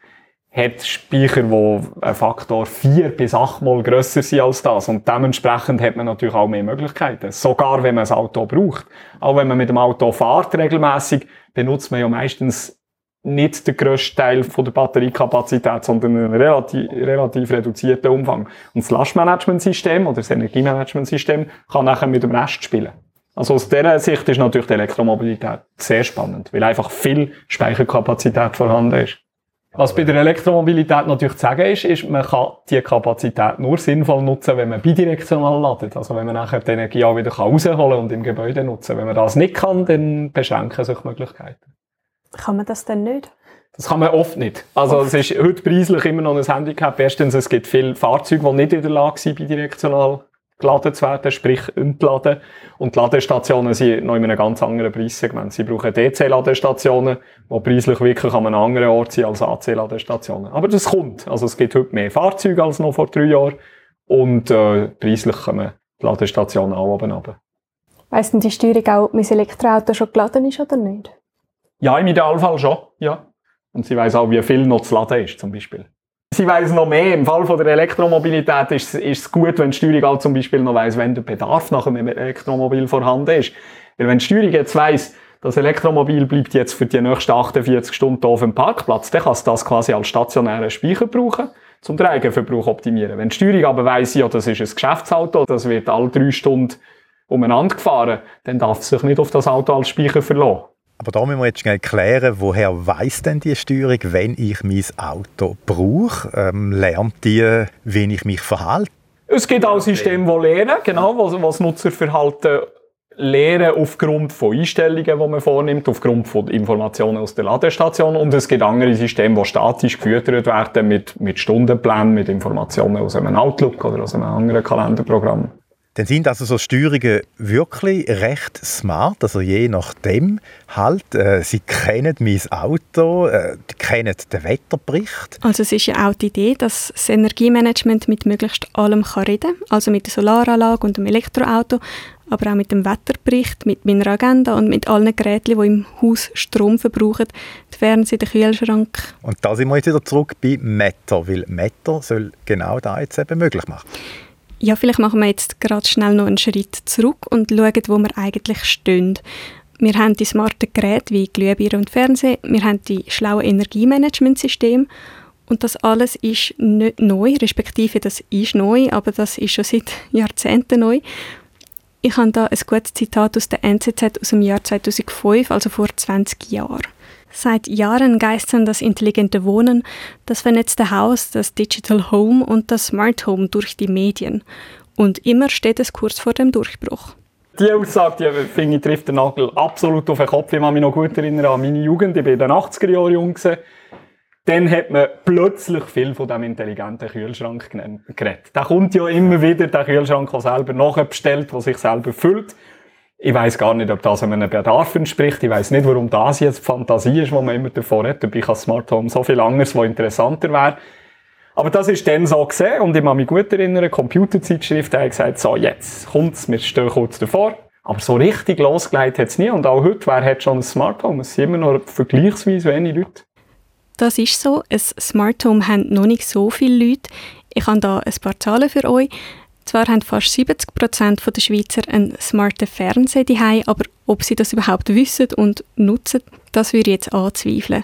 hat Speicher, die ein Faktor vier bis achtmal grösser sind als das. Und dementsprechend hat man natürlich auch mehr Möglichkeiten. Sogar wenn man ein Auto braucht. Auch wenn man mit dem Auto fährt regelmäßig, benutzt man ja meistens nicht den grössten Teil der Batteriekapazität, sondern einen relativ, relativ reduzierten Umfang. Und das Lastmanagementsystem oder das Energiemanagementsystem kann nachher mit dem Rest spielen. Also aus dieser Sicht ist natürlich die Elektromobilität sehr spannend, weil einfach viel Speicherkapazität vorhanden ist. Was bei der Elektromobilität natürlich zu sagen ist, ist, man kann die Kapazität nur sinnvoll nutzen, wenn man bidirektional ladet. Also wenn man nachher die Energie auch wieder rausholen kann und im Gebäude nutzen. Wenn man das nicht kann, dann beschränken sich Möglichkeiten. Kann man das denn nicht? Das kann man oft nicht. Also oft. es ist heute preislich immer noch ein Handicap. Erstens, es gibt viele Fahrzeuge, die nicht in der Lage sind, bidirektional geladen zu werden, sprich entladen. Und die Ladestationen sind noch in einem ganz anderen Preissegment. Sie brauchen DC-Ladestationen, die preislich wirklich an einem anderen Ort sind als AC-Ladestationen. Aber das kommt. Also es gibt heute mehr Fahrzeuge als noch vor drei Jahren und äh, preislich kommen die Ladestationen auch oben runter. Weiss denn die Steuerung auch, ob mein Elektroauto schon geladen ist oder nicht? Ja, im Idealfall schon, ja. Und sie weiss auch, wie viel noch zu laden ist, zum Beispiel. Sie weiss noch mehr. Im Fall von der Elektromobilität ist, es gut, wenn die Steuerung auch zum Beispiel noch weiss, wenn der Bedarf nach einem Elektromobil vorhanden ist. Weil wenn die Steuerung jetzt weiss, das Elektromobil bleibt jetzt für die nächsten 48 Stunden auf dem Parkplatz, dann kann es das quasi als stationären Speicher brauchen, zum den Eigenverbrauch optimieren. Wenn die Steuerung aber weiss, ja, das ist ein Geschäftsauto, das wird alle drei Stunden umeinander gefahren, dann darf es sich nicht auf das Auto als Speicher verlassen. Aber da müssen wir jetzt schnell klären, woher weiß denn die Steuerung, wenn ich mein Auto brauche? Ähm, lernt die, wie ich mich verhalte? Es gibt auch Systeme, die lernen, genau, was, was Nutzerverhalten lernen aufgrund von Einstellungen, die man vornimmt, aufgrund von Informationen aus der Ladestation. Und es gibt andere Systeme, die statisch gefüttert werden mit, mit Stundenplänen, mit Informationen aus einem Outlook oder aus einem anderen Kalenderprogramm. Dann sind also so Steuerungen wirklich recht smart, also je nachdem halt. Äh, sie kennen mein Auto, äh, kennen den Wetterbericht. Also es ist ja auch die Idee, dass das Energiemanagement mit möglichst allem kann reden kann, also mit der Solaranlage und dem Elektroauto, aber auch mit dem Wetterbericht, mit meiner Agenda und mit allen Geräten, die im Haus Strom verbrauchen, der Fernseher, der Kühlschrank. Und da sind wir jetzt wieder zurück bei Meter, weil Meter soll genau das jetzt eben möglich machen. Ja, vielleicht machen wir jetzt gerade schnell noch einen Schritt zurück und schauen, wo wir eigentlich stehen. Wir haben die smarten Geräte wie Glühbirne und Fernsehen, wir haben die schlauen Energiemanagementsysteme und das alles ist nicht neu, respektive das ist neu, aber das ist schon seit Jahrzehnten neu. Ich habe da ein gutes Zitat aus der NZZ aus dem Jahr 2005, also vor 20 Jahren. Seit Jahren geistern das intelligente Wohnen, das vernetzte Haus, das Digital Home und das Smart Home durch die Medien. Und immer steht es kurz vor dem Durchbruch. Die Aussage, die finde ich, trifft den Nagel absolut auf den Kopf. Ich kann mich noch gut erinnern an meine Jugend. Ich war in den 80er Jahren jung. Dann hat man plötzlich viel von diesem intelligenten Kühlschrank geredet. Der kommt ja immer wieder, der Kühlschrank, der selber nachbestellt, der sich selber füllt. Ich weiß gar nicht, ob das einem Bedarf entspricht. Ich weiß nicht, warum das jetzt Fantasie ist, wo man immer davor hat. Dabei kann Smart Home so viel anderes, was interessanter wäre. Aber das ist dann so gesehen und ich kann mich gut erinnern, Computerzeitschrift hat gesagt, so jetzt kommt's, wir stehen kurz davor. Aber so richtig losgelegt hat es nie und auch heute, wer hat schon ein Smart Home? Es sind immer noch vergleichsweise wenige Leute. Das ist so. Ein Smart Home haben noch nicht so viele Leute. Ich habe da ein paar Zahlen für euch. Zwar haben fast 70 Prozent der Schweizer einen smarten Fernseher daheim, aber ob sie das überhaupt wissen und nutzen, das würde ich jetzt anzweifeln.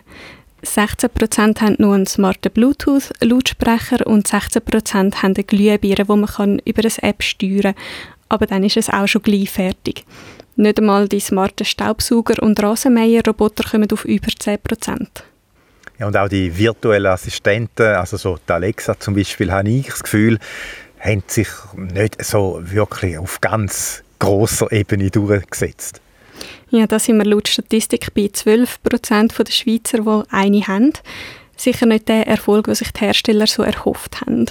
16 Prozent haben nur einen smarten Bluetooth-Lautsprecher und 16 Prozent haben eine Glühbirne, die man über eine App steuern kann. Aber dann ist es auch schon gleich fertig. Nicht einmal die smarten Staubsauger und Rasenmäher-Roboter kommen auf über 10 Prozent. Ja, und auch die virtuellen Assistenten, also so die Alexa zum Beispiel, habe ich das Gefühl, haben sich nicht so wirklich auf ganz grosser Ebene durchgesetzt. Ja, da sind wir laut Statistik bei 12 Prozent der Schweizer, die eine haben. Sicher nicht der Erfolg, den sich die Hersteller so erhofft haben.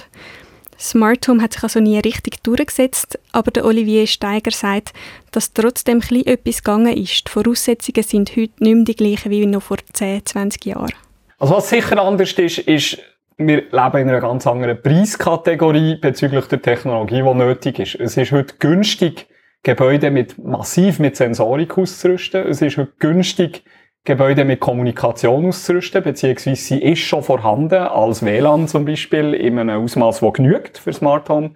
Smart Home hat sich also nie richtig durchgesetzt, aber der Olivier Steiger sagt, dass trotzdem etwas gegangen ist. Die Voraussetzungen sind heute nicht mehr die gleichen wie noch vor 10, 20 Jahren. Also was sicher anders ist, ist, wir leben in einer ganz anderen Preiskategorie bezüglich der Technologie, die nötig ist. Es ist heute günstig, Gebäude mit massiv mit Sensorik auszurüsten. Es ist heute günstig, Gebäude mit Kommunikation auszurüsten, beziehungsweise sie ist schon vorhanden, als WLAN zum Beispiel, in einem Ausmaß, das genügt für Smart Home.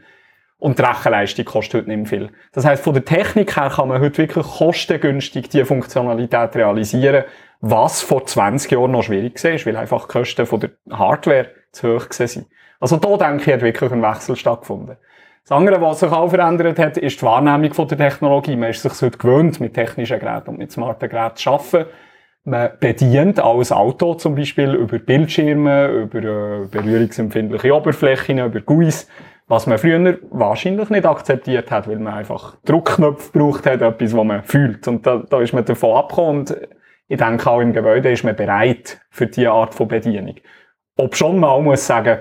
Und die Rechenleistung kostet heute nicht mehr viel. Das heißt, von der Technik her kann man heute wirklich kostengünstig diese Funktionalität realisieren, was vor 20 Jahren noch schwierig war, weil einfach die Kosten von der Hardware zu hoch waren. Also da denke ich, hat wirklich ein Wechsel stattgefunden. Das andere, was sich auch verändert hat, ist die Wahrnehmung von der Technologie. Man ist sich heute gewöhnt, mit technischen Geräten und mit smarten Geräten zu arbeiten. Man bedient als Auto zum Beispiel über Bildschirme, über äh, berührungsempfindliche Oberflächen, über GUIs, was man früher wahrscheinlich nicht akzeptiert hat, weil man einfach Druckknöpfe braucht hat, etwas, was man fühlt. Und da, da ist man davon abgekommen und ich denke, auch im Gebäude ist man bereit für diese Art von Bedienung. Ob schon auch muss sagen,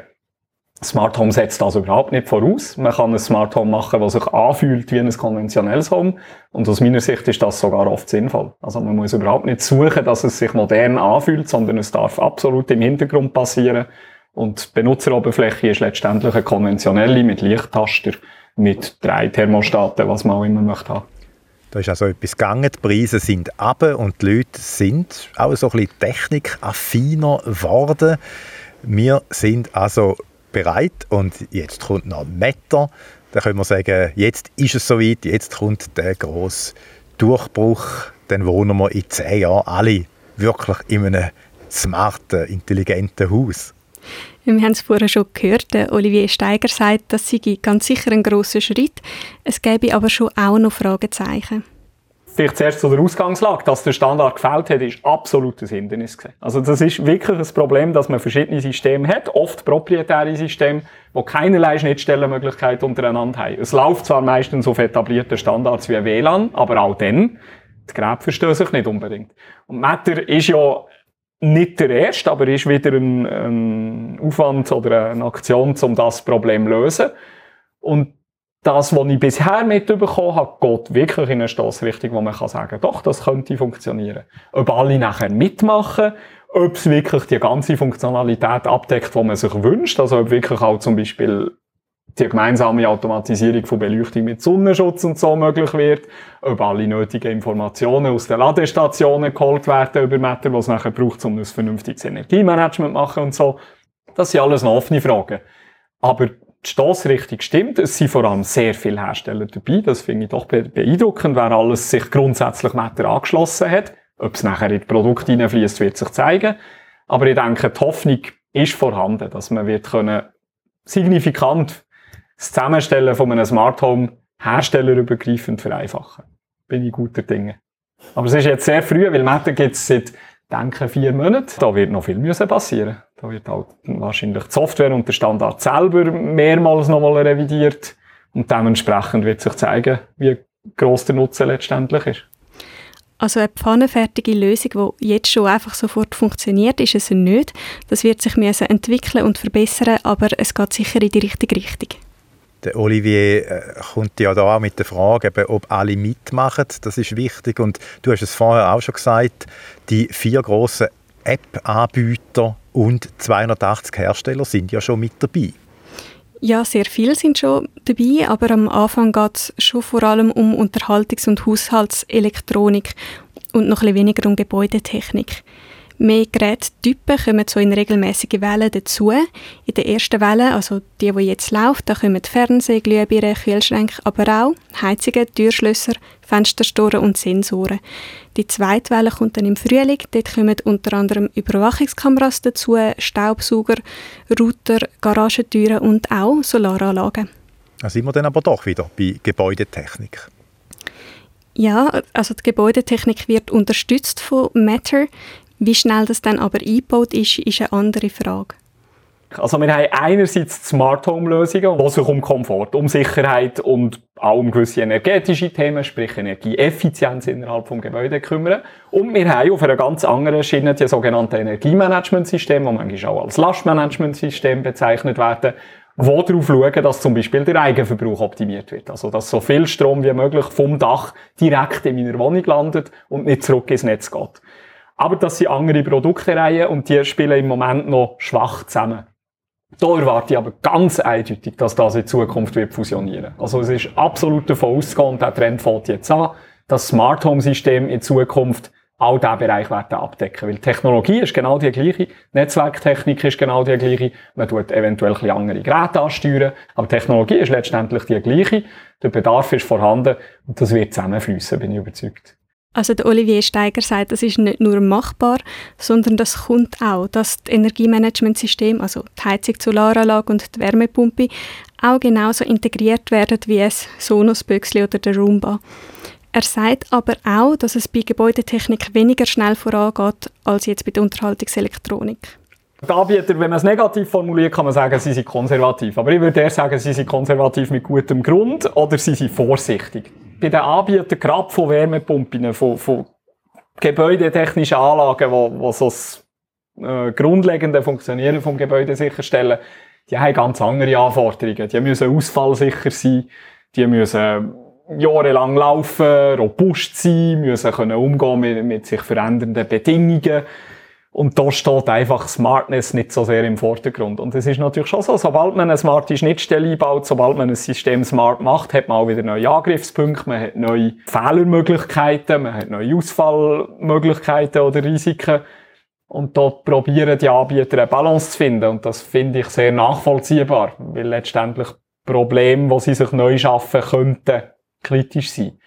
Smart Home setzt das überhaupt nicht voraus. Man kann ein Smart Home machen, das sich anfühlt wie ein konventionelles Home. Und aus meiner Sicht ist das sogar oft sinnvoll. Also man muss überhaupt nicht suchen, dass es sich modern anfühlt, sondern es darf absolut im Hintergrund passieren. Und die Benutzeroberfläche ist letztendlich eine konventionelle mit Lichttaster, mit drei Thermostaten, was man auch immer möchte haben. Da ist also etwas gegangen, die Preise sind ab und die Leute sind auch so ein bisschen technikaffiner geworden. Wir sind also bereit und jetzt kommt noch ein Meter. Da können wir sagen, jetzt ist es soweit, jetzt kommt der grosse Durchbruch. Dann wohnen wir in zehn Jahren alle wirklich in einem smarten, intelligenten Haus. Wir haben es vorher schon gehört, Olivier Steiger sagt, das sei ganz sicher ein grosser Schritt. Es gäbe aber schon auch noch Fragezeichen. Vielleicht zuerst zu der Ausgangslage. Dass der Standard gefällt hat, ist absolut ein Hindernis. Gewesen. Also das ist wirklich ein Problem, dass man verschiedene Systeme hat, oft proprietäre Systeme, die keinerlei Schnittstellenmöglichkeit untereinander haben. Es läuft zwar meistens auf etablierten Standards wie WLAN, aber auch dann, die Geräte verstehen sich nicht unbedingt. Und Matter ist ja nicht der erste, aber ist wieder ein, ein Aufwand oder eine Aktion, um das Problem zu lösen. Und das, was ich bisher mitbekommen habe, geht wirklich in eine Stossrichtung, wo man kann sagen, doch, das könnte funktionieren. Ob alle nachher mitmachen, ob es wirklich die ganze Funktionalität abdeckt, die man sich wünscht, also ob wirklich auch zum Beispiel die gemeinsame Automatisierung von Beleuchtung mit Sonnenschutz und so möglich wird, ob alle nötigen Informationen aus den Ladestationen geholt werden über Meter, was es nachher braucht, um ein vernünftiges Energiemanagement zu machen und so. Das sind alles noch offene Fragen. Aber die Stossrichtung stimmt. Es sind vor allem sehr viele Hersteller dabei. Das finde ich doch beeindruckend, wer alles sich grundsätzlich Meter angeschlossen hat. Ob es nachher in das Produkt hineinfließt, wird sich zeigen. Aber ich denke, die Hoffnung ist vorhanden, dass man wird können signifikant das Zusammenstellen von einem Smart Home herstellerübergreifend vereinfachen. Bin ich guter Dinge. Aber es ist jetzt sehr früh, weil Meta gibt es seit, denke vier Monaten. Da wird noch viel müssen passieren. Da wird halt wahrscheinlich die Software und der Standard selber mehrmals nochmal revidiert. Und dementsprechend wird sich zeigen, wie gross der Nutzen letztendlich ist. Also eine pfannenfertige Lösung, die jetzt schon einfach sofort funktioniert, ist es nicht. Das wird sich müssen entwickeln und verbessern, aber es geht sicher in die richtige Richtung. Der Olivier äh, kommt ja da auch mit der Frage, eben, ob alle mitmachen. Das ist wichtig. Und du hast es vorher auch schon gesagt, die vier grossen App-Anbieter und 280 Hersteller sind ja schon mit dabei. Ja, sehr viele sind schon dabei, aber am Anfang geht es schon vor allem um Unterhaltungs- und Haushaltselektronik und noch ein weniger um Gebäudetechnik. Mehr Gerättypen kommen so in regelmäßige Wellen dazu. In der ersten Welle, also die, die jetzt läuft, da kommen Fernseh, Glühbirnen, Kühlschränke, aber auch Heizungen, Türschlösser, Fensterstoren und Sensoren. Die zweite Welle kommt dann im Frühling. Dort kommen unter anderem Überwachungskameras dazu, Staubsauger, Router, Garagentüren und auch Solaranlagen. Da sind wir dann aber doch wieder bei Gebäudetechnik. Ja, also die Gebäudetechnik wird unterstützt von Matter. Wie schnell das dann aber eingebaut ist, ist eine andere Frage. Also wir haben einerseits Smart Home Lösungen, die sich um Komfort, um Sicherheit und auch um gewisse energetische Themen, sprich Energieeffizienz innerhalb des Gebäudes kümmern. Und wir haben auf einer ganz anderen Schiene die sogenannten Energiemanagementsysteme, die manchmal auch als Lastmanagementsystem bezeichnet werden, die darauf schauen, dass zum Beispiel der Eigenverbrauch optimiert wird. Also, dass so viel Strom wie möglich vom Dach direkt in meiner Wohnung landet und nicht zurück ins Netz geht. Aber das sind andere Produktereihen und die spielen im Moment noch schwach zusammen. Da erwarte ich aber ganz eindeutig, dass das in Zukunft wird fusionieren. Also es ist absolut davon und der Trend fällt jetzt an, dass Smart Home System in Zukunft auch diesen Bereich werden abdecken. Weil Technologie ist genau die gleiche, Netzwerktechnik ist genau die gleiche, man tut eventuell ein andere Geräte ansteuern, aber Technologie ist letztendlich die gleiche, der Bedarf ist vorhanden und das wird zusammenfließen, bin ich überzeugt. Also der Olivier Steiger sagt, das ist nicht nur machbar, sondern das kommt auch, dass das Energiemanagementsystem, also die Heizung, die Solaranlage und die Wärmepumpe, auch genauso integriert werden wie ein Sonos-Büchsli oder der Roomba. Er sagt aber auch, dass es bei Gebäudetechnik weniger schnell vorangeht als jetzt bei der Unterhaltungselektronik. Anbieter, wenn man es negativ formuliert, kann man sagen, sie sind konservativ. Aber ich würde eher sagen, sie sind konservativ mit gutem Grund oder sie sind vorsichtig. Bei den Anbietern, gerade von Wärmepumpen, von, von gebäudetechnischen Anlagen, wo, wo so das äh, grundlegende Funktionieren vom Gebäude sicherstellen, die haben ganz andere Anforderungen. Die müssen ausfallsicher sein, die müssen jahrelang laufen, robust sein, müssen können umgehen mit, mit sich verändernden Bedingungen. Und da steht einfach Smartness nicht so sehr im Vordergrund. Und es ist natürlich schon so, sobald man eine smarte Schnittstelle einbaut, sobald man ein System smart macht, hat man auch wieder neue Angriffspunkte, man hat neue Fehlermöglichkeiten, man hat neue Ausfallmöglichkeiten oder Risiken. Und dort probieren die Anbieter eine Balance zu finden. Und das finde ich sehr nachvollziehbar, weil letztendlich Probleme, die sie sich neu schaffen könnten, kritisch sein.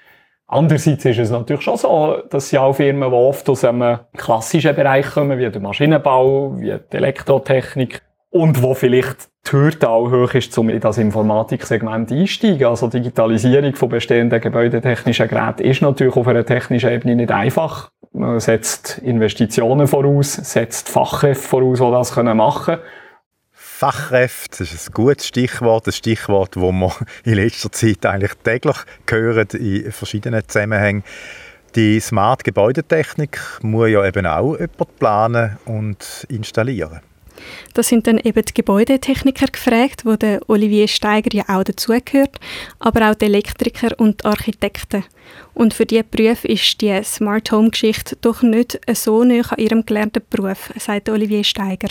Andererseits ist es natürlich schon so, dass ja auch Firmen, die oft aus einem klassischen Bereich kommen, wie der Maschinenbau, wie die Elektrotechnik, und wo vielleicht die Hürde auch hoch ist, um in das Informatiksegment einsteigen. Also Digitalisierung von bestehenden gebäudetechnischen Geräten ist natürlich auf einer technischen Ebene nicht einfach. Man setzt Investitionen voraus, setzt Fachkräfte voraus, die das machen können. Fachkräfte, das ist ein gutes Stichwort, ein Stichwort, das wir in letzter Zeit eigentlich täglich hören in verschiedenen Zusammenhängen. Die Smart Gebäudetechnik muss ja eben auch jemand planen und installieren. Da sind dann eben die Gebäudetechniker gefragt, wo der Olivier Steiger ja auch dazugehört, aber auch die Elektriker und die Architekten. Und für diese Berufe ist die Smart Home Geschichte doch nicht so nah an ihrem gelernten Beruf, sagt Olivier Steiger.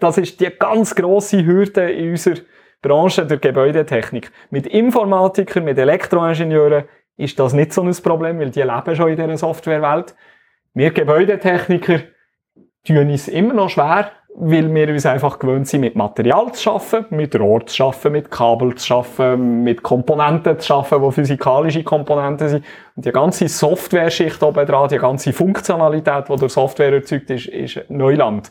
Das ist die ganz grosse Hürde in unserer Branche der Gebäudetechnik. Mit Informatikern, mit Elektroingenieuren ist das nicht so ein Problem, weil die leben schon in dieser Softwarewelt. Wir Gebäudetechniker tun es immer noch schwer, weil wir uns einfach gewöhnt sind, mit Material zu arbeiten, mit Rohr zu arbeiten, mit Kabel zu arbeiten, mit Komponenten zu arbeiten, die physikalische Komponenten sind. Und die ganze Software-Schicht oben dran, die ganze Funktionalität, die durch Software erzeugt ist, ist Neuland.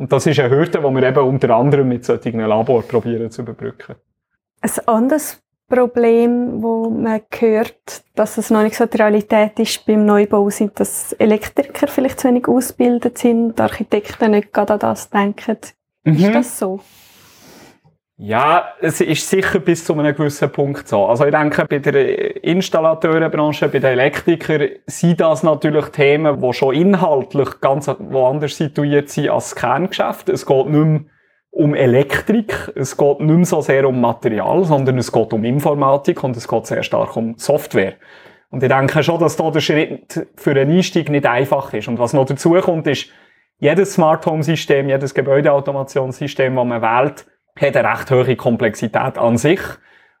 Und das ist eine Hürde, die wir eben unter anderem mit solchen Labor probieren zu überbrücken. Ein anderes Problem, wo man hört, dass es noch nicht so die Realität ist beim Neubau, sind, dass Elektriker vielleicht zu wenig ausgebildet sind, Architekten nicht gerade an das denken. Mhm. Ist das so? Ja, es ist sicher bis zu einem gewissen Punkt so. Also ich denke, bei der Installateurenbranche, bei den Elektrikern sind das natürlich Themen, die schon inhaltlich ganz woanders situiert sind als das Kerngeschäft. Es geht nicht mehr um Elektrik, es geht nicht mehr so sehr um Material, sondern es geht um Informatik und es geht sehr stark um Software. Und ich denke schon, dass da der Schritt für einen Einstieg nicht einfach ist. Und was noch dazu kommt, ist, jedes Smart Home System, jedes Gebäudeautomationssystem, das man wählt, hat eine recht hohe Komplexität an sich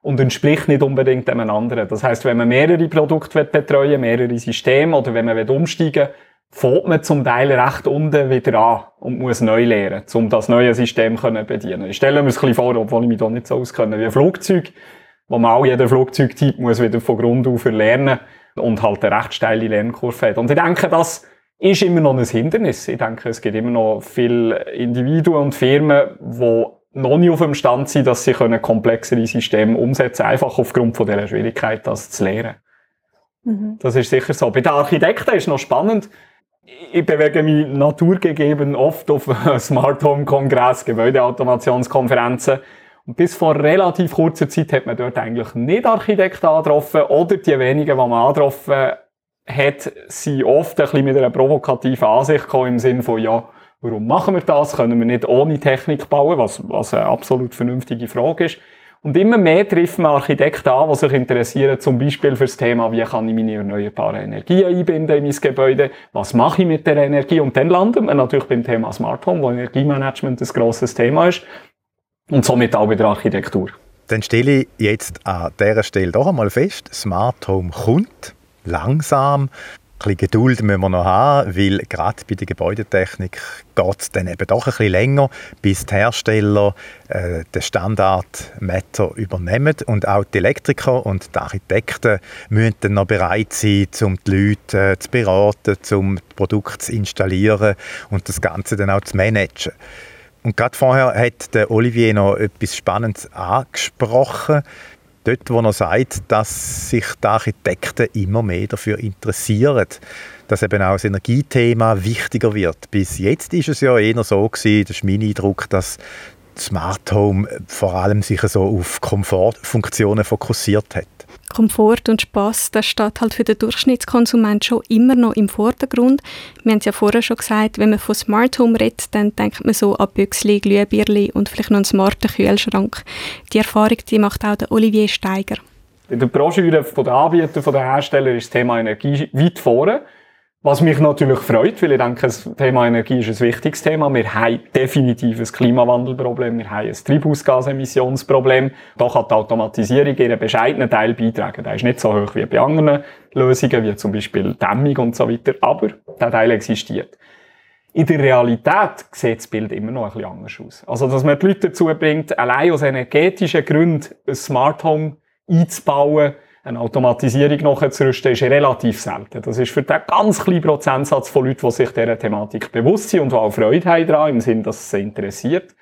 und entspricht nicht unbedingt dem anderen. Das heißt, wenn man mehrere Produkte betreuen mehrere Systeme oder wenn man umsteigen will, fängt man zum Teil recht unten wieder an und muss neu lernen, um das neue System zu bedienen. Ich stelle mir es ein bisschen vor, obwohl ich mich da nicht so auskenne, wie ein Flugzeug, wo man auch jeden Flugzeugtyp muss wieder von Grund auf erlernen und halt eine recht steile Lernkurve hat. Und ich denke, das ist immer noch ein Hindernis. Ich denke, es gibt immer noch viele Individuen und Firmen, die noch nicht auf dem Stand sind, dass sie können komplexere Systeme umsetzen können, einfach aufgrund von dieser Schwierigkeit, das zu lernen. Mhm. Das ist sicher so. Bei den Architekten ist noch spannend. Ich bewege mich naturgegeben oft auf Smart Home Kongress, Gebäudeautomationskonferenzen. Und bis vor relativ kurzer Zeit hat man dort eigentlich nicht Architekten angetroffen oder die wenigen, die man angetroffen hat, sind oft ein bisschen mit einer provokativen Ansicht gekommen im Sinne von, ja, Warum machen wir das? Können wir nicht ohne Technik bauen? Was, was eine absolut vernünftige Frage ist. Und immer mehr treffen wir Architekten an, die sich interessieren, zum Beispiel für das Thema, wie kann ich meine erneuerbaren Energien einbinden in mein Gebäude? Was mache ich mit der Energie? Und dann landen wir natürlich beim Thema Smart Home, wo Energiemanagement ein grosses Thema ist. Und somit auch bei der Architektur. Dann stelle ich jetzt an dieser Stelle doch einmal fest, Smart Home kommt langsam bisschen Geduld müssen wir noch haben, weil gerade bei der Gebäudetechnik geht es dann eben doch ein bisschen länger, bis die Hersteller äh, den Standardmeter übernehmen und auch die Elektriker und die Architekten müssen dann noch bereit sein, um die Leute äh, zu beraten, um das Produkt zu installieren und das Ganze dann auch zu managen. Und gerade vorher hat der Olivier noch etwas Spannendes angesprochen dort, wo er sagt, dass sich die Architekten immer mehr dafür interessieren, dass eben auch das Energiethema wichtiger wird. Bis jetzt ist es ja eher so gewesen, das ist mein Eindruck, dass Smart Home vor allem sich so auf Komfortfunktionen fokussiert hat. Komfort und Spaß, das steht halt für den Durchschnittskonsument schon immer noch im Vordergrund. Wir haben es ja vorher schon gesagt, wenn man von Smart Home redet, dann denkt man so an Büchsli, Glühbirli und vielleicht noch einen smarten Kühlschrank. Die Erfahrung, die macht auch der Olivier Steiger. In der Broschüre der Anbieter, der Hersteller ist das Thema Energie weit vorne. Was mich natürlich freut, weil ich denke, das Thema Energie ist ein wichtiges Thema. Wir haben definitiv ein Klimawandelproblem, wir haben ein Treibhausgasemissionsproblem. Da kann die Automatisierung ihren bescheidenen Teil beitragen. Der ist nicht so hoch wie bei anderen Lösungen, wie zum Beispiel Dämmung und so weiter, aber der Teil existiert. In der Realität sieht das Bild immer noch ein bisschen anders aus. Also, dass man die Leute dazu bringt, allein aus energetischen Gründen ein Smart Home einzubauen, eine Automatisierung nachzurüsten, ist relativ selten. Das ist für den ganz kleinen Prozentsatz von Leuten, die sich dieser Thematik bewusst sind und die auch Freude haben daran, im Sinne, dass es sie interessiert.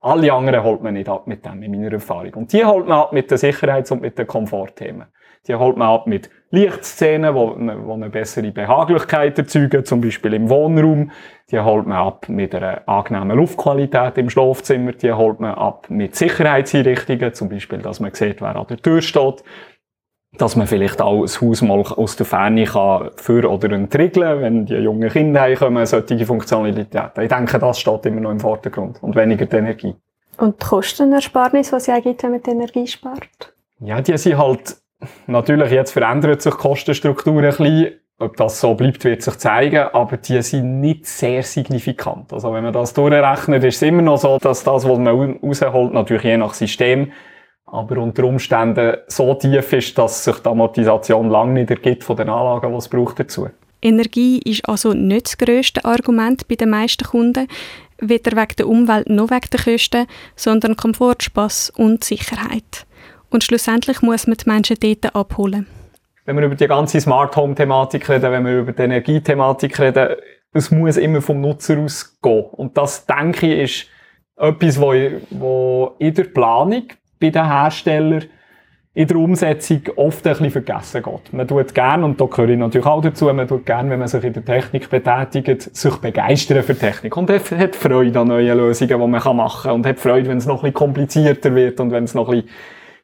Alle anderen holt man nicht ab mit dem, in meiner Erfahrung. Und die holt man ab mit den Sicherheits- und mit den Komfortthemen. Die holt man ab mit Lichtszenen, die eine bessere Behaglichkeit erzeugen, zum Beispiel im Wohnraum. Die holt man ab mit einer angenehmen Luftqualität im Schlafzimmer. Die holt man ab mit Sicherheitseinrichtungen, zum Beispiel, dass man sieht, wer an der Tür steht dass man vielleicht auch das Haus mal aus der Ferne kann für oder entriegeln, wenn die jungen Kinder heimkommen, solche Funktionalitäten. Ich denke, das steht immer noch im Vordergrund und weniger die Energie. Und die Kostenersparnis, was ja gibt, wenn man die Energie spart? Ja, die sind halt, natürlich jetzt verändert sich die Kostenstruktur ein bisschen. Ob das so bleibt, wird sich zeigen, aber die sind nicht sehr signifikant. Also wenn man das durchrechnet, ist es immer noch so, dass das, was man rausholt, natürlich je nach System, aber unter Umständen so tief ist, dass sich die Amortisation lang nicht ergibt von den Anlagen, die es braucht dazu. Energie ist also nicht das grösste Argument bei den meisten Kunden, weder wegen der Umwelt noch wegen der Kosten, sondern Komfort, Spass und Sicherheit. Und schlussendlich muss man die Menschen dort abholen. Wenn wir über die ganze Smart Home Thematik reden, wenn wir über die Energiethematik reden, es muss immer vom Nutzer ausgehen. Und das, denke ich, ist etwas, wo in der Planung bei den Herstellern in der Umsetzung oft ein bisschen vergessen geht. Man tut gern, und da gehöre ich natürlich auch dazu, man tut gern, wenn man sich in der Technik betätigt, sich begeistern für Technik. Und hat Freude an neuen Lösungen, die man machen kann. Und hat Freude, wenn es noch ein bisschen komplizierter wird und wenn es noch ein bisschen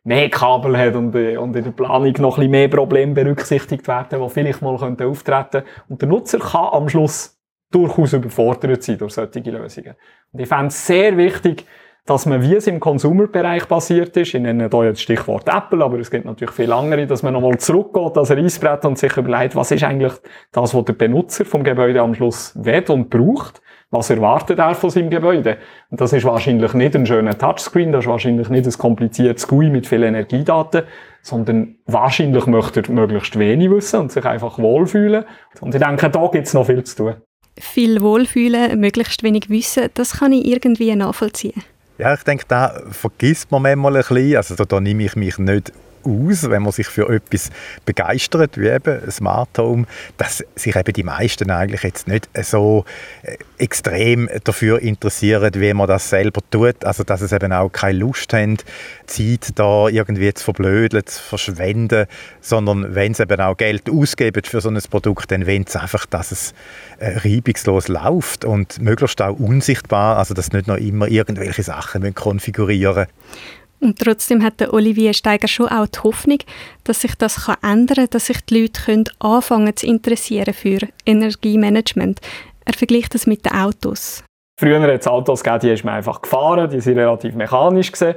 mehr Kabel hat und, äh, und in der Planung noch ein bisschen mehr Probleme berücksichtigt werden, die vielleicht mal könnten auftreten Und der Nutzer kann am Schluss durchaus überfordert sein durch solche Lösungen. Und ich fände es sehr wichtig, dass man, wie es im Consumer-Bereich passiert ist, ich nenne hier jetzt Stichwort Apple, aber es gibt natürlich viele andere, dass man nochmal zurückgeht als Reisbrett und sich überlegt, was ist eigentlich das, was der Benutzer vom Gebäude am Schluss will und braucht, was erwartet er von seinem Gebäude. Und das ist wahrscheinlich nicht ein schöner Touchscreen, das ist wahrscheinlich nicht ein kompliziertes GUI mit vielen Energiedaten, sondern wahrscheinlich möchte er möglichst wenig wissen und sich einfach wohlfühlen. Und ich denke, da gibt es noch viel zu tun. Viel Wohlfühlen, möglichst wenig Wissen, das kann ich irgendwie nachvollziehen. Ja, ich denke, da vergisst man manchmal ein bisschen. Also da, da nehme ich mich nicht aus, wenn man sich für etwas begeistert, wie eben Smart Home, dass sich eben die meisten eigentlich jetzt nicht so äh, extrem dafür interessieren, wie man das selber tut. Also dass es eben auch keine Lust haben, Zeit da irgendwie zu verblödeln, zu verschwenden, sondern wenn sie eben auch Geld ausgeben für so ein Produkt, dann wollen sie einfach, dass es äh, reibungslos läuft und möglichst auch unsichtbar, also dass nicht noch immer irgendwelche Sachen konfigurieren müssen. Und trotzdem hat der Olivier Steiger schon auch die Hoffnung, dass sich das kann ändern kann, dass sich die Leute können anfangen zu interessieren für Energiemanagement. Er vergleicht das mit den Autos. Früher hat es Autos gegeben, die ist man einfach gefahren, die sind relativ mechanisch gesehen.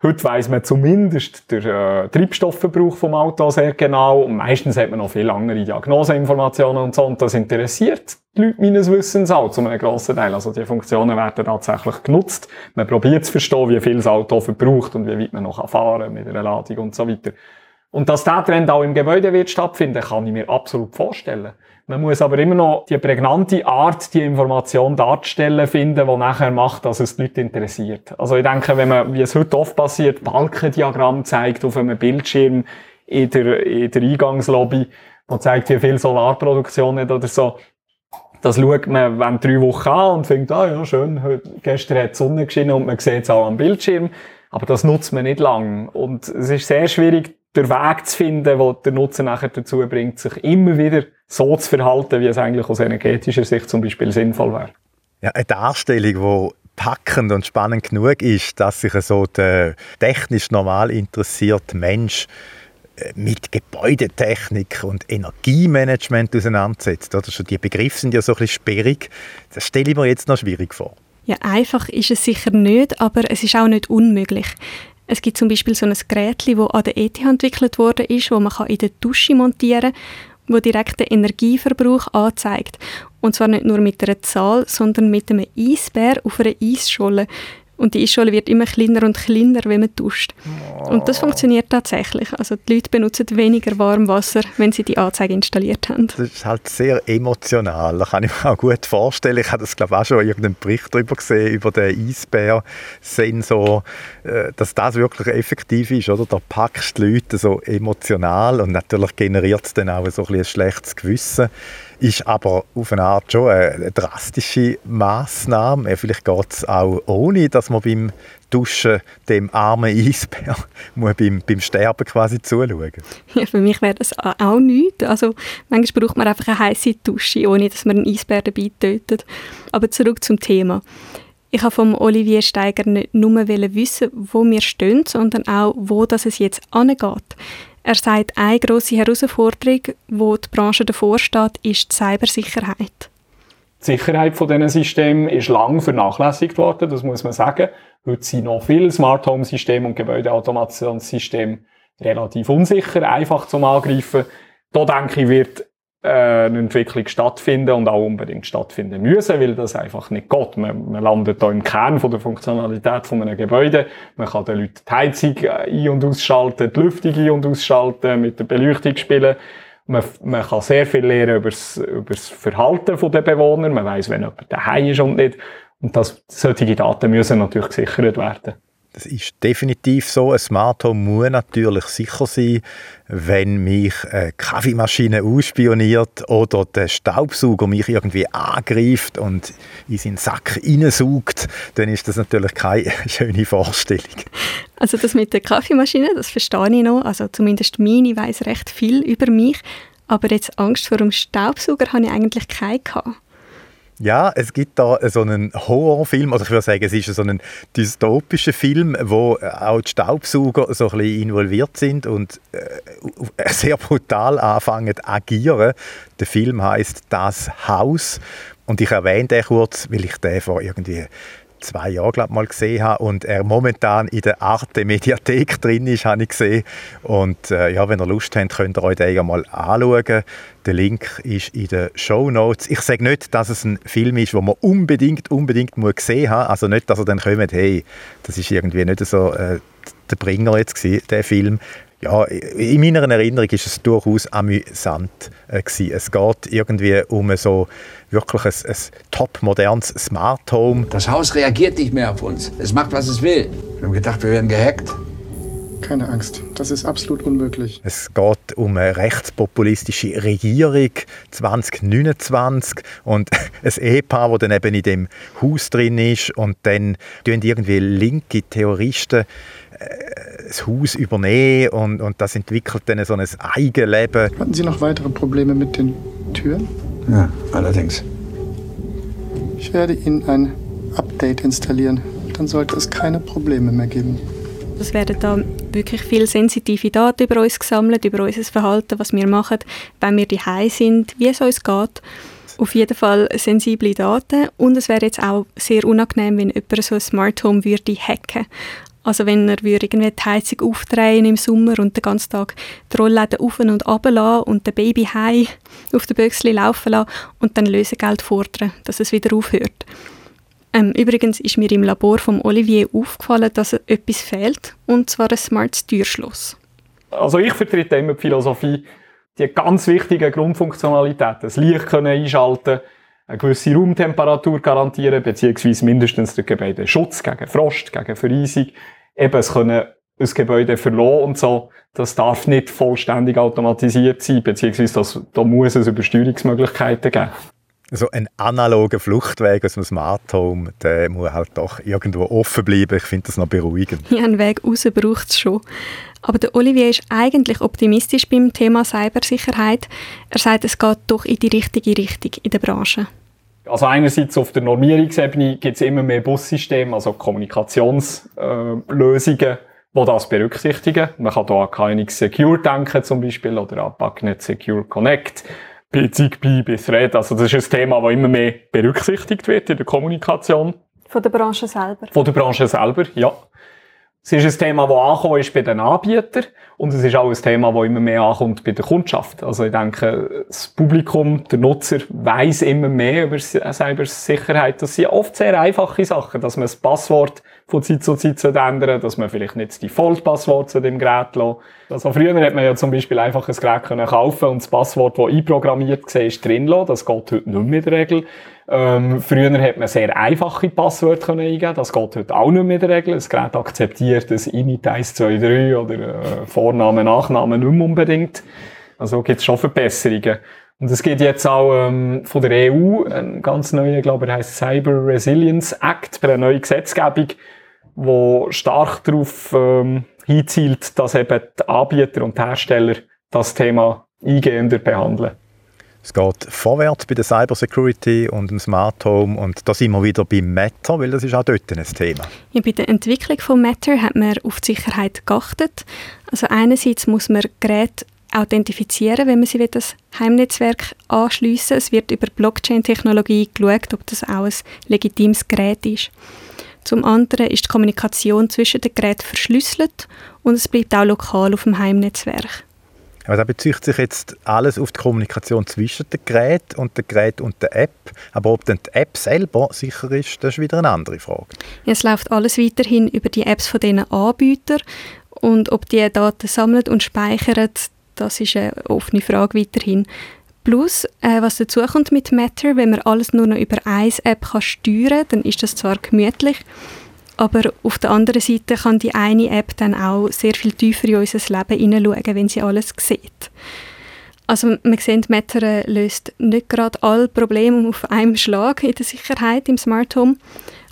Heute weiss man zumindest den äh, Treibstoffverbrauch vom Auto sehr genau. Und meistens hat man noch viel andere Diagnoseinformationen und so. Und das interessiert die Leute meines Wissens auch zu einem grossen Teil. Also die Funktionen werden tatsächlich genutzt. Man probiert zu verstehen, wie viel das Auto verbraucht und wie weit man noch fahren kann mit einer Ladung und so weiter. Und dass dieser Trend auch im Gebäude wird stattfinden, kann ich mir absolut vorstellen. Man muss aber immer noch die prägnante Art, die Information darzustellen finden, die nachher macht, dass es die Leute interessiert. Also ich denke, wenn man, wie es heute oft passiert, Balkendiagramm zeigt auf einem Bildschirm in der, in der Eingangslobby, wo zeigt, wie viel Solarproduktion hat oder so, das schaut man wenn drei Wochen an und denkt, ah ja, schön, heute, gestern hat die Sonne geschienen und man sieht es auch am Bildschirm. Aber das nutzt man nicht lang. Und es ist sehr schwierig, den Weg zu finden, der der Nutzer nachher dazu bringt, sich immer wieder so zu verhalten, wie es eigentlich aus energetischer Sicht zum Beispiel sinnvoll wäre. Ja, eine Darstellung, die packend und spannend genug ist, dass sich so der technisch normal interessierte Mensch äh, mit Gebäudetechnik und Energiemanagement auseinandersetzt. Oder? Schon die Begriffe sind ja so ein bisschen sperrig. Das stelle ich mir jetzt noch schwierig vor. Ja, einfach ist es sicher nicht, aber es ist auch nicht unmöglich. Es gibt zum Beispiel so ein Gerät, das an der ETH entwickelt wurde, ist, wo man in der Dusche montieren kann, wo direkt den Energieverbrauch anzeigt. Und zwar nicht nur mit einer Zahl, sondern mit einem Eisbär auf einer Eisscholle. Und die Eisscholle wird immer kleiner und kleiner, wenn man duscht. Oh. Und das funktioniert tatsächlich. Also die Leute benutzen weniger Warmwasser, wenn sie die Anzeige installiert haben. Das ist halt sehr emotional. Das kann ich mir auch gut vorstellen. Ich habe das glaube ich auch schon irgendeinen Bericht darüber gesehen, über den Eisbär-Sensor, äh, dass das wirklich effektiv ist. Oder? Da packst du die Leute so emotional und natürlich generiert es dann auch so ein, ein schlechtes Gewissen ist aber auf eine Art schon eine drastische Maßnahme. Vielleicht geht es auch ohne, dass man beim Duschen dem armen Eisbär muss beim, beim Sterben quasi zuschauen. Ja, für mich wäre das auch nichts. Also manchmal braucht man einfach eine heiße Dusche, ohne dass man einen Eisbär dabei tötet. Aber zurück zum Thema. Ich habe vom Olivier Steiger nicht nur wissen, wo wir stehen, sondern auch, wo das es jetzt angeht. Er sagt, eine grosse Herausforderung, wo die Branche davor steht, ist die Cybersicherheit. Die Sicherheit von diesen Systemen ist lang vernachlässigt worden, das muss man sagen. Heute sind noch viele Smart Home Systeme und Gebäudeautomationssysteme relativ unsicher, einfach zum Angreifen. Da denke ich, wird eine Entwicklung stattfinden und auch unbedingt stattfinden müssen, weil das einfach nicht geht. Man, man landet da im Kern von der Funktionalität von einem Gebäude. Man kann den Leuten die Heizung äh, ein- und ausschalten, die Lüftung ein- und ausschalten, mit der Beleuchtung spielen. Man, man kann sehr viel lernen über das, über das Verhalten der Bewohner. Man weiß, wenn jemand daheim ist und nicht. Und das, solche Daten müssen natürlich gesichert werden. Das ist definitiv so. Ein Smart Home muss natürlich sicher sein, wenn mich eine Kaffeemaschine ausspioniert oder der Staubsauger mich irgendwie angreift und in seinen Sack hineinsaugt, dann ist das natürlich keine schöne Vorstellung. Also das mit der Kaffeemaschine, das verstehe ich noch. Also zumindest meine weiß recht viel über mich. Aber jetzt Angst vor dem Staubsauger habe ich eigentlich keine gehabt. Ja, es gibt da so einen Horrorfilm, also ich würde sagen, es ist so ein dystopischer Film, wo auch die Staubsauger so ein bisschen involviert sind und äh, sehr brutal anfangen zu agieren. Der Film heißt Das Haus und ich erwähne den kurz, weil ich den vor irgendwie zwei Jahren glaub, mal gesehen habe und er momentan in der Arte Mediathek drin ist, habe ich gesehen. Und äh, ja, wenn ihr Lust habt, könnt ihr euch den mal anschauen. Der Link ist in den Show Notes. Ich sage nicht, dass es ein Film ist, den man unbedingt, unbedingt muss gesehen haben. Also nicht, dass ihr dann kommt, hey, das ist irgendwie nicht so äh, der Bringer jetzt gewesen, der Film ja, in meiner Erinnerung ist es durchaus amüsant äh, gewesen. Es geht irgendwie um so wirklich ein, ein top modernes Smart Home. Das Haus reagiert nicht mehr auf uns. Es macht, was es will. Wir haben gedacht, wir werden gehackt. Keine Angst, das ist absolut unmöglich. Es geht um eine rechtspopulistische Regierung 2029 und ein Ehepaar, das dann eben in dem Haus drin ist und dann tun irgendwie linke Terroristen äh, das Haus übernehmen und, und das entwickelt dann so ein Eigenleben. Hatten Sie noch weitere Probleme mit den Türen? Ja, allerdings. Ich werde Ihnen ein Update installieren. Dann sollte es keine Probleme mehr geben. Es werden da wirklich viele sensitive Daten über uns gesammelt, über unser Verhalten, was wir machen, wenn wir daheim sind, wie es uns geht. Auf jeden Fall sensible Daten und es wäre jetzt auch sehr unangenehm, wenn jemand so ein Smart Home würde hacken. Also wenn er irgendwie die Heizung aufdrehen im Sommer und den ganzen Tag die Rollläden auf und runter lassen und den Baby heim auf den Büchsli laufen lassen und dann Lösegeld fordern, dass es wieder aufhört. Ähm, übrigens ist mir im Labor von Olivier aufgefallen, dass etwas fehlt, und zwar ein smartes Türschloss. Also ich vertrete immer die Philosophie, die ganz wichtigen Grundfunktionalitäten, das Licht können einschalten, eine gewisse Raumtemperatur garantieren, beziehungsweise mindestens der Gebäude Schutz gegen Frost, gegen Vereisung, eben es können ein Gebäude verloren und so, das darf nicht vollständig automatisiert sein, beziehungsweise das, da muss es Übersteuerungsmöglichkeiten geben. So ein analoger Fluchtweg aus dem Smart Home, der muss halt doch irgendwo offen bleiben. Ich finde das noch beruhigend. Ja, einen Weg raus braucht es schon. Aber der Olivier ist eigentlich optimistisch beim Thema Cybersicherheit. Er sagt, es geht doch in die richtige Richtung in der Branche. Also einerseits auf der Normierungsebene gibt es immer mehr Bussysteme, also Kommunikationslösungen, äh, die das berücksichtigen. Man kann hier an KNX Secure denken zum Beispiel oder an Backnet Secure Connect bei Zigbee, bei Thread. Also das ist ein Thema, das immer mehr berücksichtigt wird in der Kommunikation. Von der Branche selber? Von der Branche selber, ja. Es ist ein Thema, das angekommen ist bei den Anbietern und es ist auch ein Thema, das immer mehr ankommt bei der Kundschaft. Also ich denke, das Publikum, der Nutzer, weiß immer mehr über Cybersicherheit. Das sind oft sehr einfache Sachen, dass man das Passwort von Zeit zu Zeit ändern dass man vielleicht nicht das Default-Passwort zu dem Gerät lässt. Also früher hat man ja zum Beispiel einfach ein Gerät können kaufen und das Passwort, das einprogrammiert war, drin lassen. Das geht heute nicht mehr in der Regel. Ähm, früher hat man sehr einfache Passwörter können eingeben. Das geht heute auch nicht mehr in der Regel. Das Gerät akzeptiert das Init 1, 2, 3 oder äh, Vorname, Nachname nicht mehr unbedingt. Also gibt es schon Verbesserungen. Und es gibt jetzt auch ähm, von der EU einen ganz neuen, glaube ich, heißt Cyber Resilience Act, eine neue Gesetzgebung, wo stark darauf ähm, hinzielt, dass eben die Anbieter und die Hersteller das Thema eingehender behandeln. Es geht vorwärts bei der Cybersecurity und dem Smart Home und da sind wir wieder beim Matter, weil das ist auch dort ein Thema. Ja, bei der Entwicklung von Matter hat man auf die Sicherheit geachtet. Also einerseits muss man Geräte authentifizieren, wenn man sie wieder das Heimnetzwerk anschliessen. Es wird über Blockchain-Technologie geschaut, ob das auch ein legitimes Gerät ist. Zum anderen ist die Kommunikation zwischen den Geräten verschlüsselt und es bleibt auch lokal auf dem Heimnetzwerk. Aber da bezieht sich jetzt alles auf die Kommunikation zwischen dem Gerät und dem Gerät und der App. Aber ob dann die App selber sicher ist, das ist wieder eine andere Frage. es läuft alles weiterhin über die Apps von diesen Anbietern. Und ob die Daten sammeln und speichern, das ist eine offene Frage weiterhin. Plus, äh, was dazu kommt mit Matter, wenn man alles nur noch über eine App kann steuern kann, dann ist das zwar gemütlich, aber auf der anderen Seite kann die eine App dann auch sehr viel tiefer in unser Leben hineinschauen, wenn sie alles sieht. Also man sieht, Matter äh, löst nicht gerade alle Probleme auf einem Schlag in der Sicherheit im Smart Home,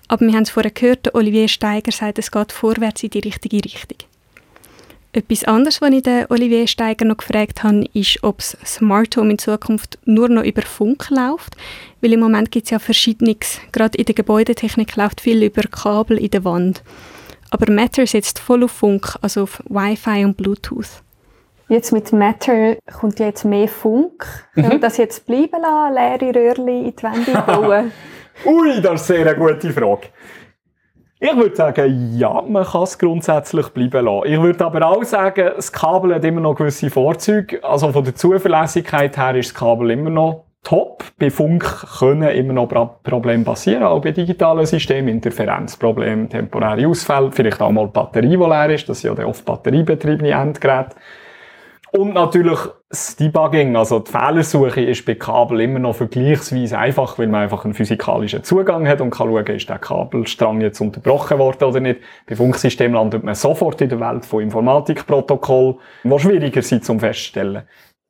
Aber wir haben es vorher gehört, Olivier Steiger sagt, es geht vorwärts in die richtige Richtung. Etwas anderes, was ich den Olivier Steiger noch gefragt habe, ist, ob das Smart Home in Zukunft nur noch über Funk läuft. Weil im Moment gibt es ja Verschiedenes. Gerade in der Gebäudetechnik läuft viel über Kabel in der Wand. Aber Matter setzt voll auf Funk, also auf Wi-Fi und Bluetooth. Jetzt mit Matter kommt ja jetzt mehr Funk. Können mhm. das jetzt bleiben lassen, leere Röhrchen in die Wände bauen? Ui, das ist sehr eine gute Frage. Ich würde sagen, ja, man kann es grundsätzlich bleiben lassen. Ich würde aber auch sagen, das Kabel hat immer noch gewisse Vorzüge. Also von der Zuverlässigkeit her ist das Kabel immer noch top. Bei Funk können immer noch Probleme passieren, auch bei digitalen Systemen, Interferenzprobleme, temporäre Ausfälle, vielleicht auch mal die Batterie, die leer ist. Das sind ja oft batteriebetriebene Endgeräte. Und natürlich das Debugging, also die Fehlersuche ist bei Kabel immer noch vergleichsweise einfach, weil man einfach einen physikalischen Zugang hat und kann schauen, ist der Kabelstrang jetzt unterbrochen worden oder nicht. Bei Funksystemen landet man sofort in der Welt von Informatikprotokoll, was schwieriger sind zum feststellen.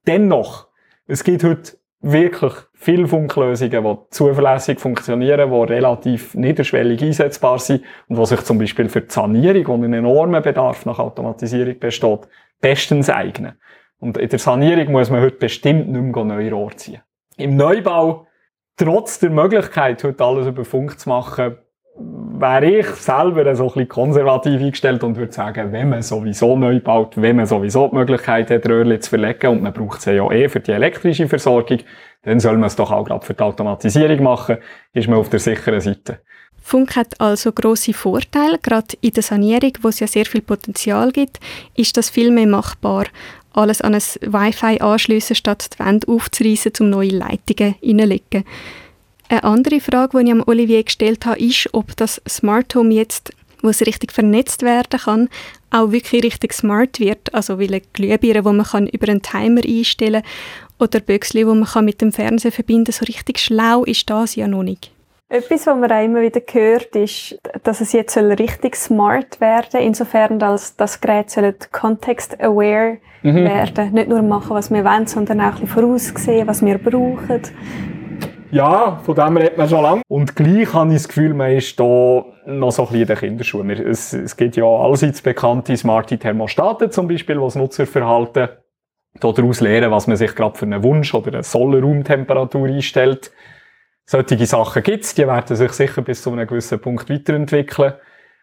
Dennoch, es gibt heute wirklich viele Funklösungen, die zuverlässig funktionieren, die relativ niederschwellig einsetzbar sind und die sich zum Beispiel für die Sanierung, wo ein enormer Bedarf nach Automatisierung besteht, bestens eignen. Und in der Sanierung muss man heute bestimmt nicht mehr neue Rohre ziehen. Im Neubau, trotz der Möglichkeit, heute alles über Funk zu machen, wäre ich selber so ein bisschen konservativ eingestellt und würde sagen, wenn man sowieso neu baut, wenn man sowieso die Möglichkeit hat, Röhrchen zu verlegen und man braucht sie ja eh für die elektrische Versorgung, dann soll man es doch auch gerade für die Automatisierung machen, ist man auf der sicheren Seite. Funk hat also große Vorteile. Gerade in der Sanierung, wo es ja sehr viel Potenzial gibt, ist das viel mehr machbar. Alles an ein Wi-Fi anschliessen, statt die Wände aufzureißen, um neue Leitungen hineinzulegen. Eine andere Frage, die ich am Olivier gestellt habe, ist, ob das Smart Home jetzt, wo es richtig vernetzt werden kann, auch wirklich richtig smart wird. Also wie eine Glühbirne, die man über einen Timer einstellen kann, oder Büchsli, die man mit dem Fernseher verbinden kann. So richtig schlau ist das ja noch nicht. Etwas, was man auch immer wieder hört, ist, dass es jetzt richtig smart werden insofern als das Gerät context-aware mhm. werden. Nicht nur machen, was wir wollen, sondern auch ein bisschen voraussehen, was wir brauchen. Ja, von dem redet man schon lange. Und gleich habe ich das Gefühl, man ist da noch so ein bisschen in den Kinderschuhen. Es, es gibt ja allseits bekannte smarte Thermostaten zum Beispiel, die das Nutzerverhalten daraus lernen, was man sich gerade für einen Wunsch oder eine Sollraumtemperatur einstellt. Solche Sachen gibt es, die werden sich sicher bis zu einem gewissen Punkt weiterentwickeln.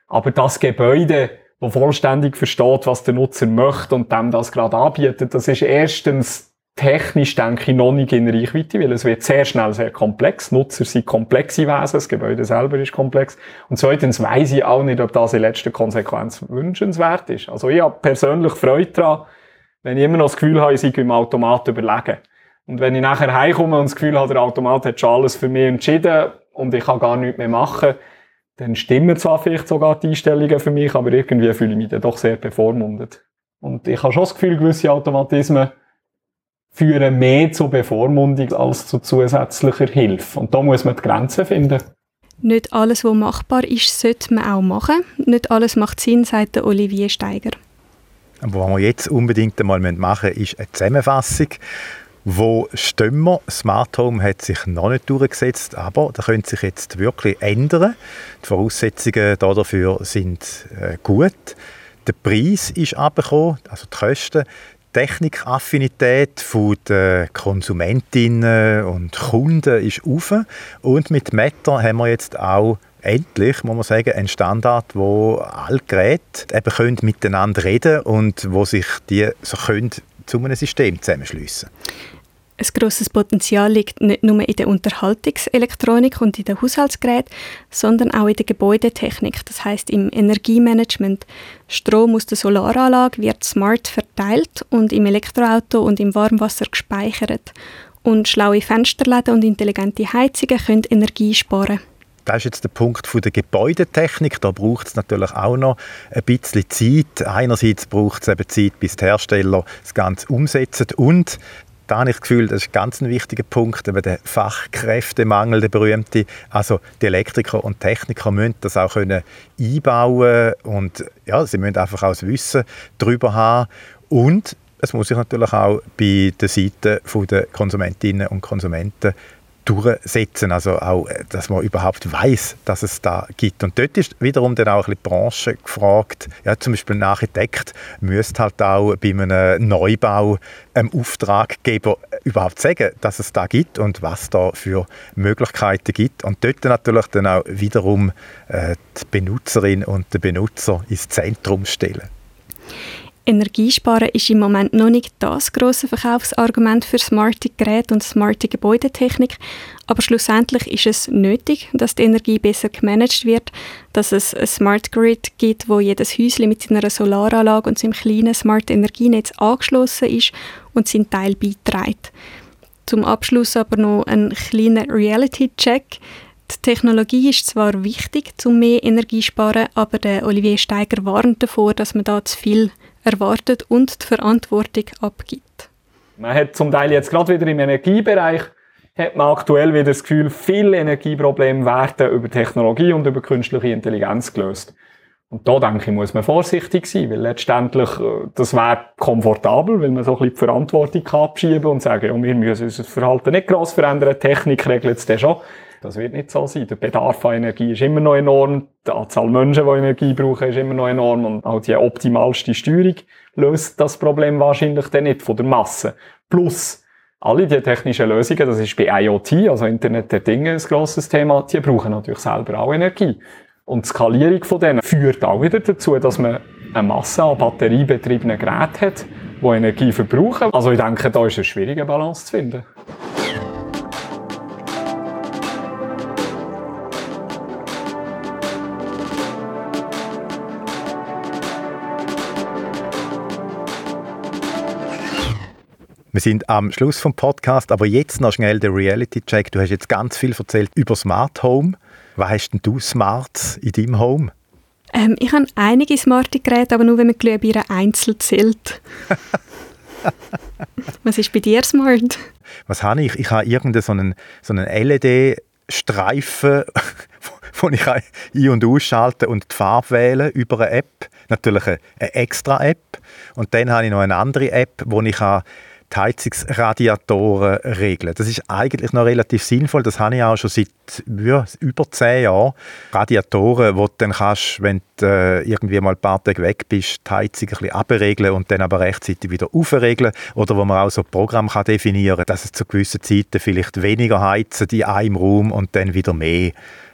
Aber das Gebäude, das vollständig versteht, was der Nutzer möchte und dem das gerade anbietet, das ist erstens technisch, denke ich, noch nicht in Reichweite, weil es wird sehr schnell sehr komplex. Nutzer sind komplexe Wesen, das Gebäude selber ist komplex. Und zweitens weiss ich auch nicht, ob das in letzter Konsequenz wünschenswert ist. Also ich habe persönlich Freude daran, wenn ich immer noch das Gefühl habe, ich sei im Automat überlegen. Und wenn ich nachher heimkomme und das Gefühl habe, der Automat hat schon alles für mich entschieden und ich kann gar nichts mehr machen, dann stimmen zwar vielleicht sogar die Einstellungen für mich, aber irgendwie fühle ich mich dann doch sehr bevormundet. Und ich habe schon das Gefühl, gewisse Automatismen führen mehr zu Bevormundung als zu zusätzlicher Hilfe. Und da muss man die Grenzen finden. Nicht alles, was machbar ist, sollte man auch machen. Nicht alles macht Sinn, sagt Olivier Steiger. Aber was wir jetzt unbedingt einmal machen müssen, ist eine Zusammenfassung wo stehen wir? Smart Home hat sich noch nicht durchgesetzt, aber da könnte sich jetzt wirklich ändern. Die Voraussetzungen dafür sind äh, gut. Der Preis ist abgekommen, also die Kosten. Die Technikaffinität der Konsumentinnen und Kunden ist auf. Und mit Meta haben wir jetzt auch endlich, muss man sagen, einen Standard, wo alle Geräte eben können miteinander reden und wo sich die so können zu einem System zusammenschliessen ein grosses Potenzial liegt nicht nur in der Unterhaltungselektronik und in den Haushaltsgeräten, sondern auch in der Gebäudetechnik, das heißt im Energiemanagement. Strom aus der Solaranlage wird smart verteilt und im Elektroauto und im Warmwasser gespeichert. Und schlaue Fensterläden und intelligente Heizungen können Energie sparen. Das ist jetzt der Punkt der Gebäudetechnik. Da braucht es natürlich auch noch ein bisschen Zeit. Einerseits braucht es eben Zeit, bis die Hersteller das Ganze umsetzen und da habe ich das Gefühl, das ist ein ganz wichtiger Punkt, eben der Fachkräftemangel, der berühmte. Also die Elektriker und Techniker müssen das auch können einbauen und ja, sie müssen einfach auch das Wissen darüber haben und es muss sich natürlich auch bei der Seite der Konsumentinnen und Konsumenten durchsetzen. Also auch, äh, dass man überhaupt weiß, dass es da gibt. Und dort ist wiederum dann auch ein bisschen die Branche gefragt. Ja, zum Beispiel ein Architekt müsste halt auch bei einem Neubau einem Auftraggeber überhaupt sagen, dass es da gibt und was da für Möglichkeiten gibt. Und dort natürlich dann auch wiederum äh, die Benutzerin und den Benutzer ins Zentrum stellen. Energiesparen ist im Moment noch nicht das große Verkaufsargument für smarte Geräte und smarte Gebäudetechnik, aber schlussendlich ist es nötig, dass die Energie besser gemanagt wird, dass es ein Smart Grid gibt, wo jedes Häuschen mit seiner Solaranlage und seinem kleinen Smart Energienetz angeschlossen ist und seinen Teil beiträgt. Zum Abschluss aber noch ein kleiner Reality-Check. Die Technologie ist zwar wichtig, um mehr Energie zu sparen, aber der Olivier Steiger warnt davor, dass man da zu viel erwartet und die Verantwortung abgibt. Man hat zum Teil jetzt gerade wieder im Energiebereich hat man aktuell wieder das Gefühl, viele Energieprobleme werden über Technologie und über künstliche Intelligenz gelöst. Und da denke ich, muss man vorsichtig sein, weil letztendlich, äh, das wäre komfortabel, weil man so ein bisschen die Verantwortung abschieben und sagen, ja, wir müssen unser Verhalten nicht gross verändern, Technik regelt es dann schon. Das wird nicht so sein. Der Bedarf an Energie ist immer noch enorm. Die Anzahl Menschen, die Energie brauchen, ist immer noch enorm. Und auch die optimalste Steuerung löst das Problem wahrscheinlich dann nicht von der Masse. Plus, alle die technischen Lösungen, das ist bei IoT, also Internet der Dinge, ein grosses Thema, die brauchen natürlich selber auch Energie. Und die Skalierung von denen führt auch wieder dazu, dass man eine Masse an batteriebetriebenen Geräten hat, die Energie verbrauchen. Also ich denke, da ist eine schwierige Balance zu finden. Wir sind am Schluss vom Podcast, aber jetzt noch schnell der Reality-Check. Du hast jetzt ganz viel erzählt über Smart Home. Was hast denn du Smarts in deinem Home? Ähm, ich habe einige smarte Geräte, aber nur, wenn man Glühbirnen einzeln zählt. Was ist bei dir smart? Was habe ich? Ich habe irgendeinen so einen, so einen LED-Streifen, wo ich ein- und ausschalten und die Farbe wählen über eine App. Natürlich eine, extra App. Und dann habe ich noch eine andere App, wo ich die Heizungsradiatoren regeln. Das ist eigentlich noch relativ sinnvoll. Das habe ich auch schon seit ja, über zehn Jahren. Radiatoren, wo du dann kannst, wenn du äh, irgendwie mal ein paar Tage weg bist, die Heizung ein bisschen abregeln und dann aber rechtzeitig wieder aufregeln. Oder wo man auch so ein Programm kann definieren kann, dass es zu gewissen Zeiten vielleicht weniger heizen in einem Raum und dann wieder mehr.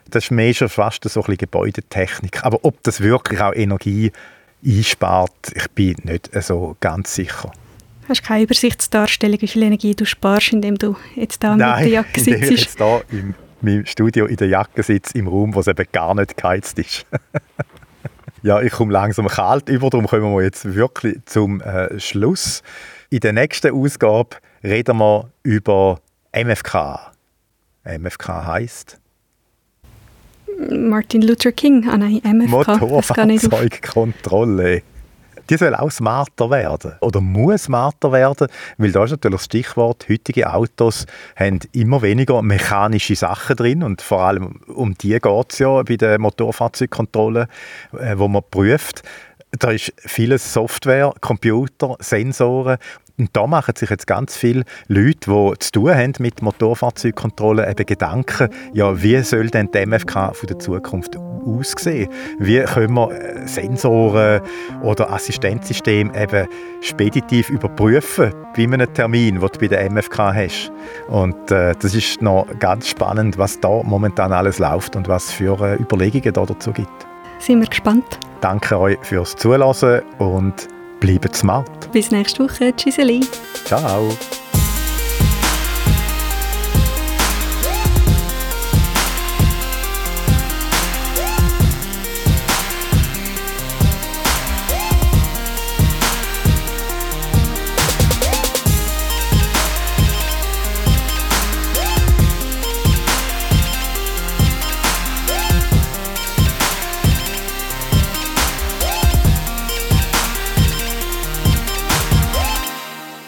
Das ist mehr schon fast so ein bisschen Gebäudetechnik. Aber ob das wirklich auch Energie einspart, ich bin nicht so ganz sicher. Hast du keine Übersichtsdarstellung, wie viel Energie du sparst, indem du jetzt da Nein, mit der Jacke indem ich sitzt? jetzt hier im meinem Studio in der Jacke sitze, im Raum, wo es eben gar nicht geheizt ist. ja, ich komme langsam kalt über, darum kommen wir jetzt wirklich zum äh, Schluss. In der nächsten Ausgabe reden wir über MFK. MFK heißt Martin Luther King, ah nein, MFK. Motorfahrzeugkontrolle. Die soll auch smarter werden oder muss smarter werden, weil da ist natürlich das Stichwort, heutige Autos haben immer weniger mechanische Sachen drin und vor allem um die geht es ja bei der Motorfahrzeugkontrolle, äh, wo man prüft. Da ist vieles Software, Computer, Sensoren und da machen sich jetzt ganz viele Leute, die zu tun haben mit Motorfahrzeugkontrolle, eben Gedanken, ja, wie soll denn die MFK von der Zukunft aussehen? Wie können wir äh, Sensoren oder Assistenzsysteme eben speditiv überprüfen bei einem Termin, den du bei der MFK hast? Und äh, das ist noch ganz spannend, was da momentan alles läuft und was für äh, Überlegungen da dazu gibt. Sind wir gespannt. Danke euch fürs Zuhören und bleibt smart. Bis nächste Woche. Tschüsseli. Ciao.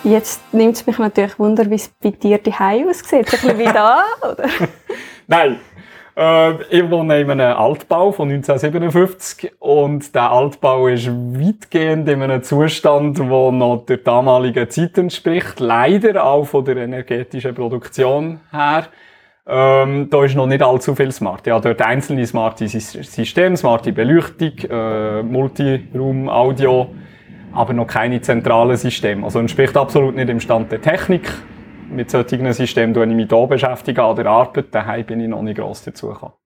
Jetzt nimmt es mich natürlich Wunder, wie es bei dir daheim aussieht. Ein bisschen wie da, oder? Nein. Äh, ich wohne in einem Altbau von 1957 und der Altbau ist weitgehend in einem Zustand, der noch der damaligen Zeit entspricht. Leider auch von der energetischen Produktion her. Ähm, da ist noch nicht allzu viel smart. Ja, dort einzelne smarte Systeme, smarte Beleuchtung, äh, Multiraum, Audio, aber noch keine zentralen Systeme. Also entspricht absolut nicht im Stand der Technik. Mit solchen Systemen beschäftige ich mich hier beschäftigen an der Arbeit. Daheim bin ich noch nicht gross dazugekommen.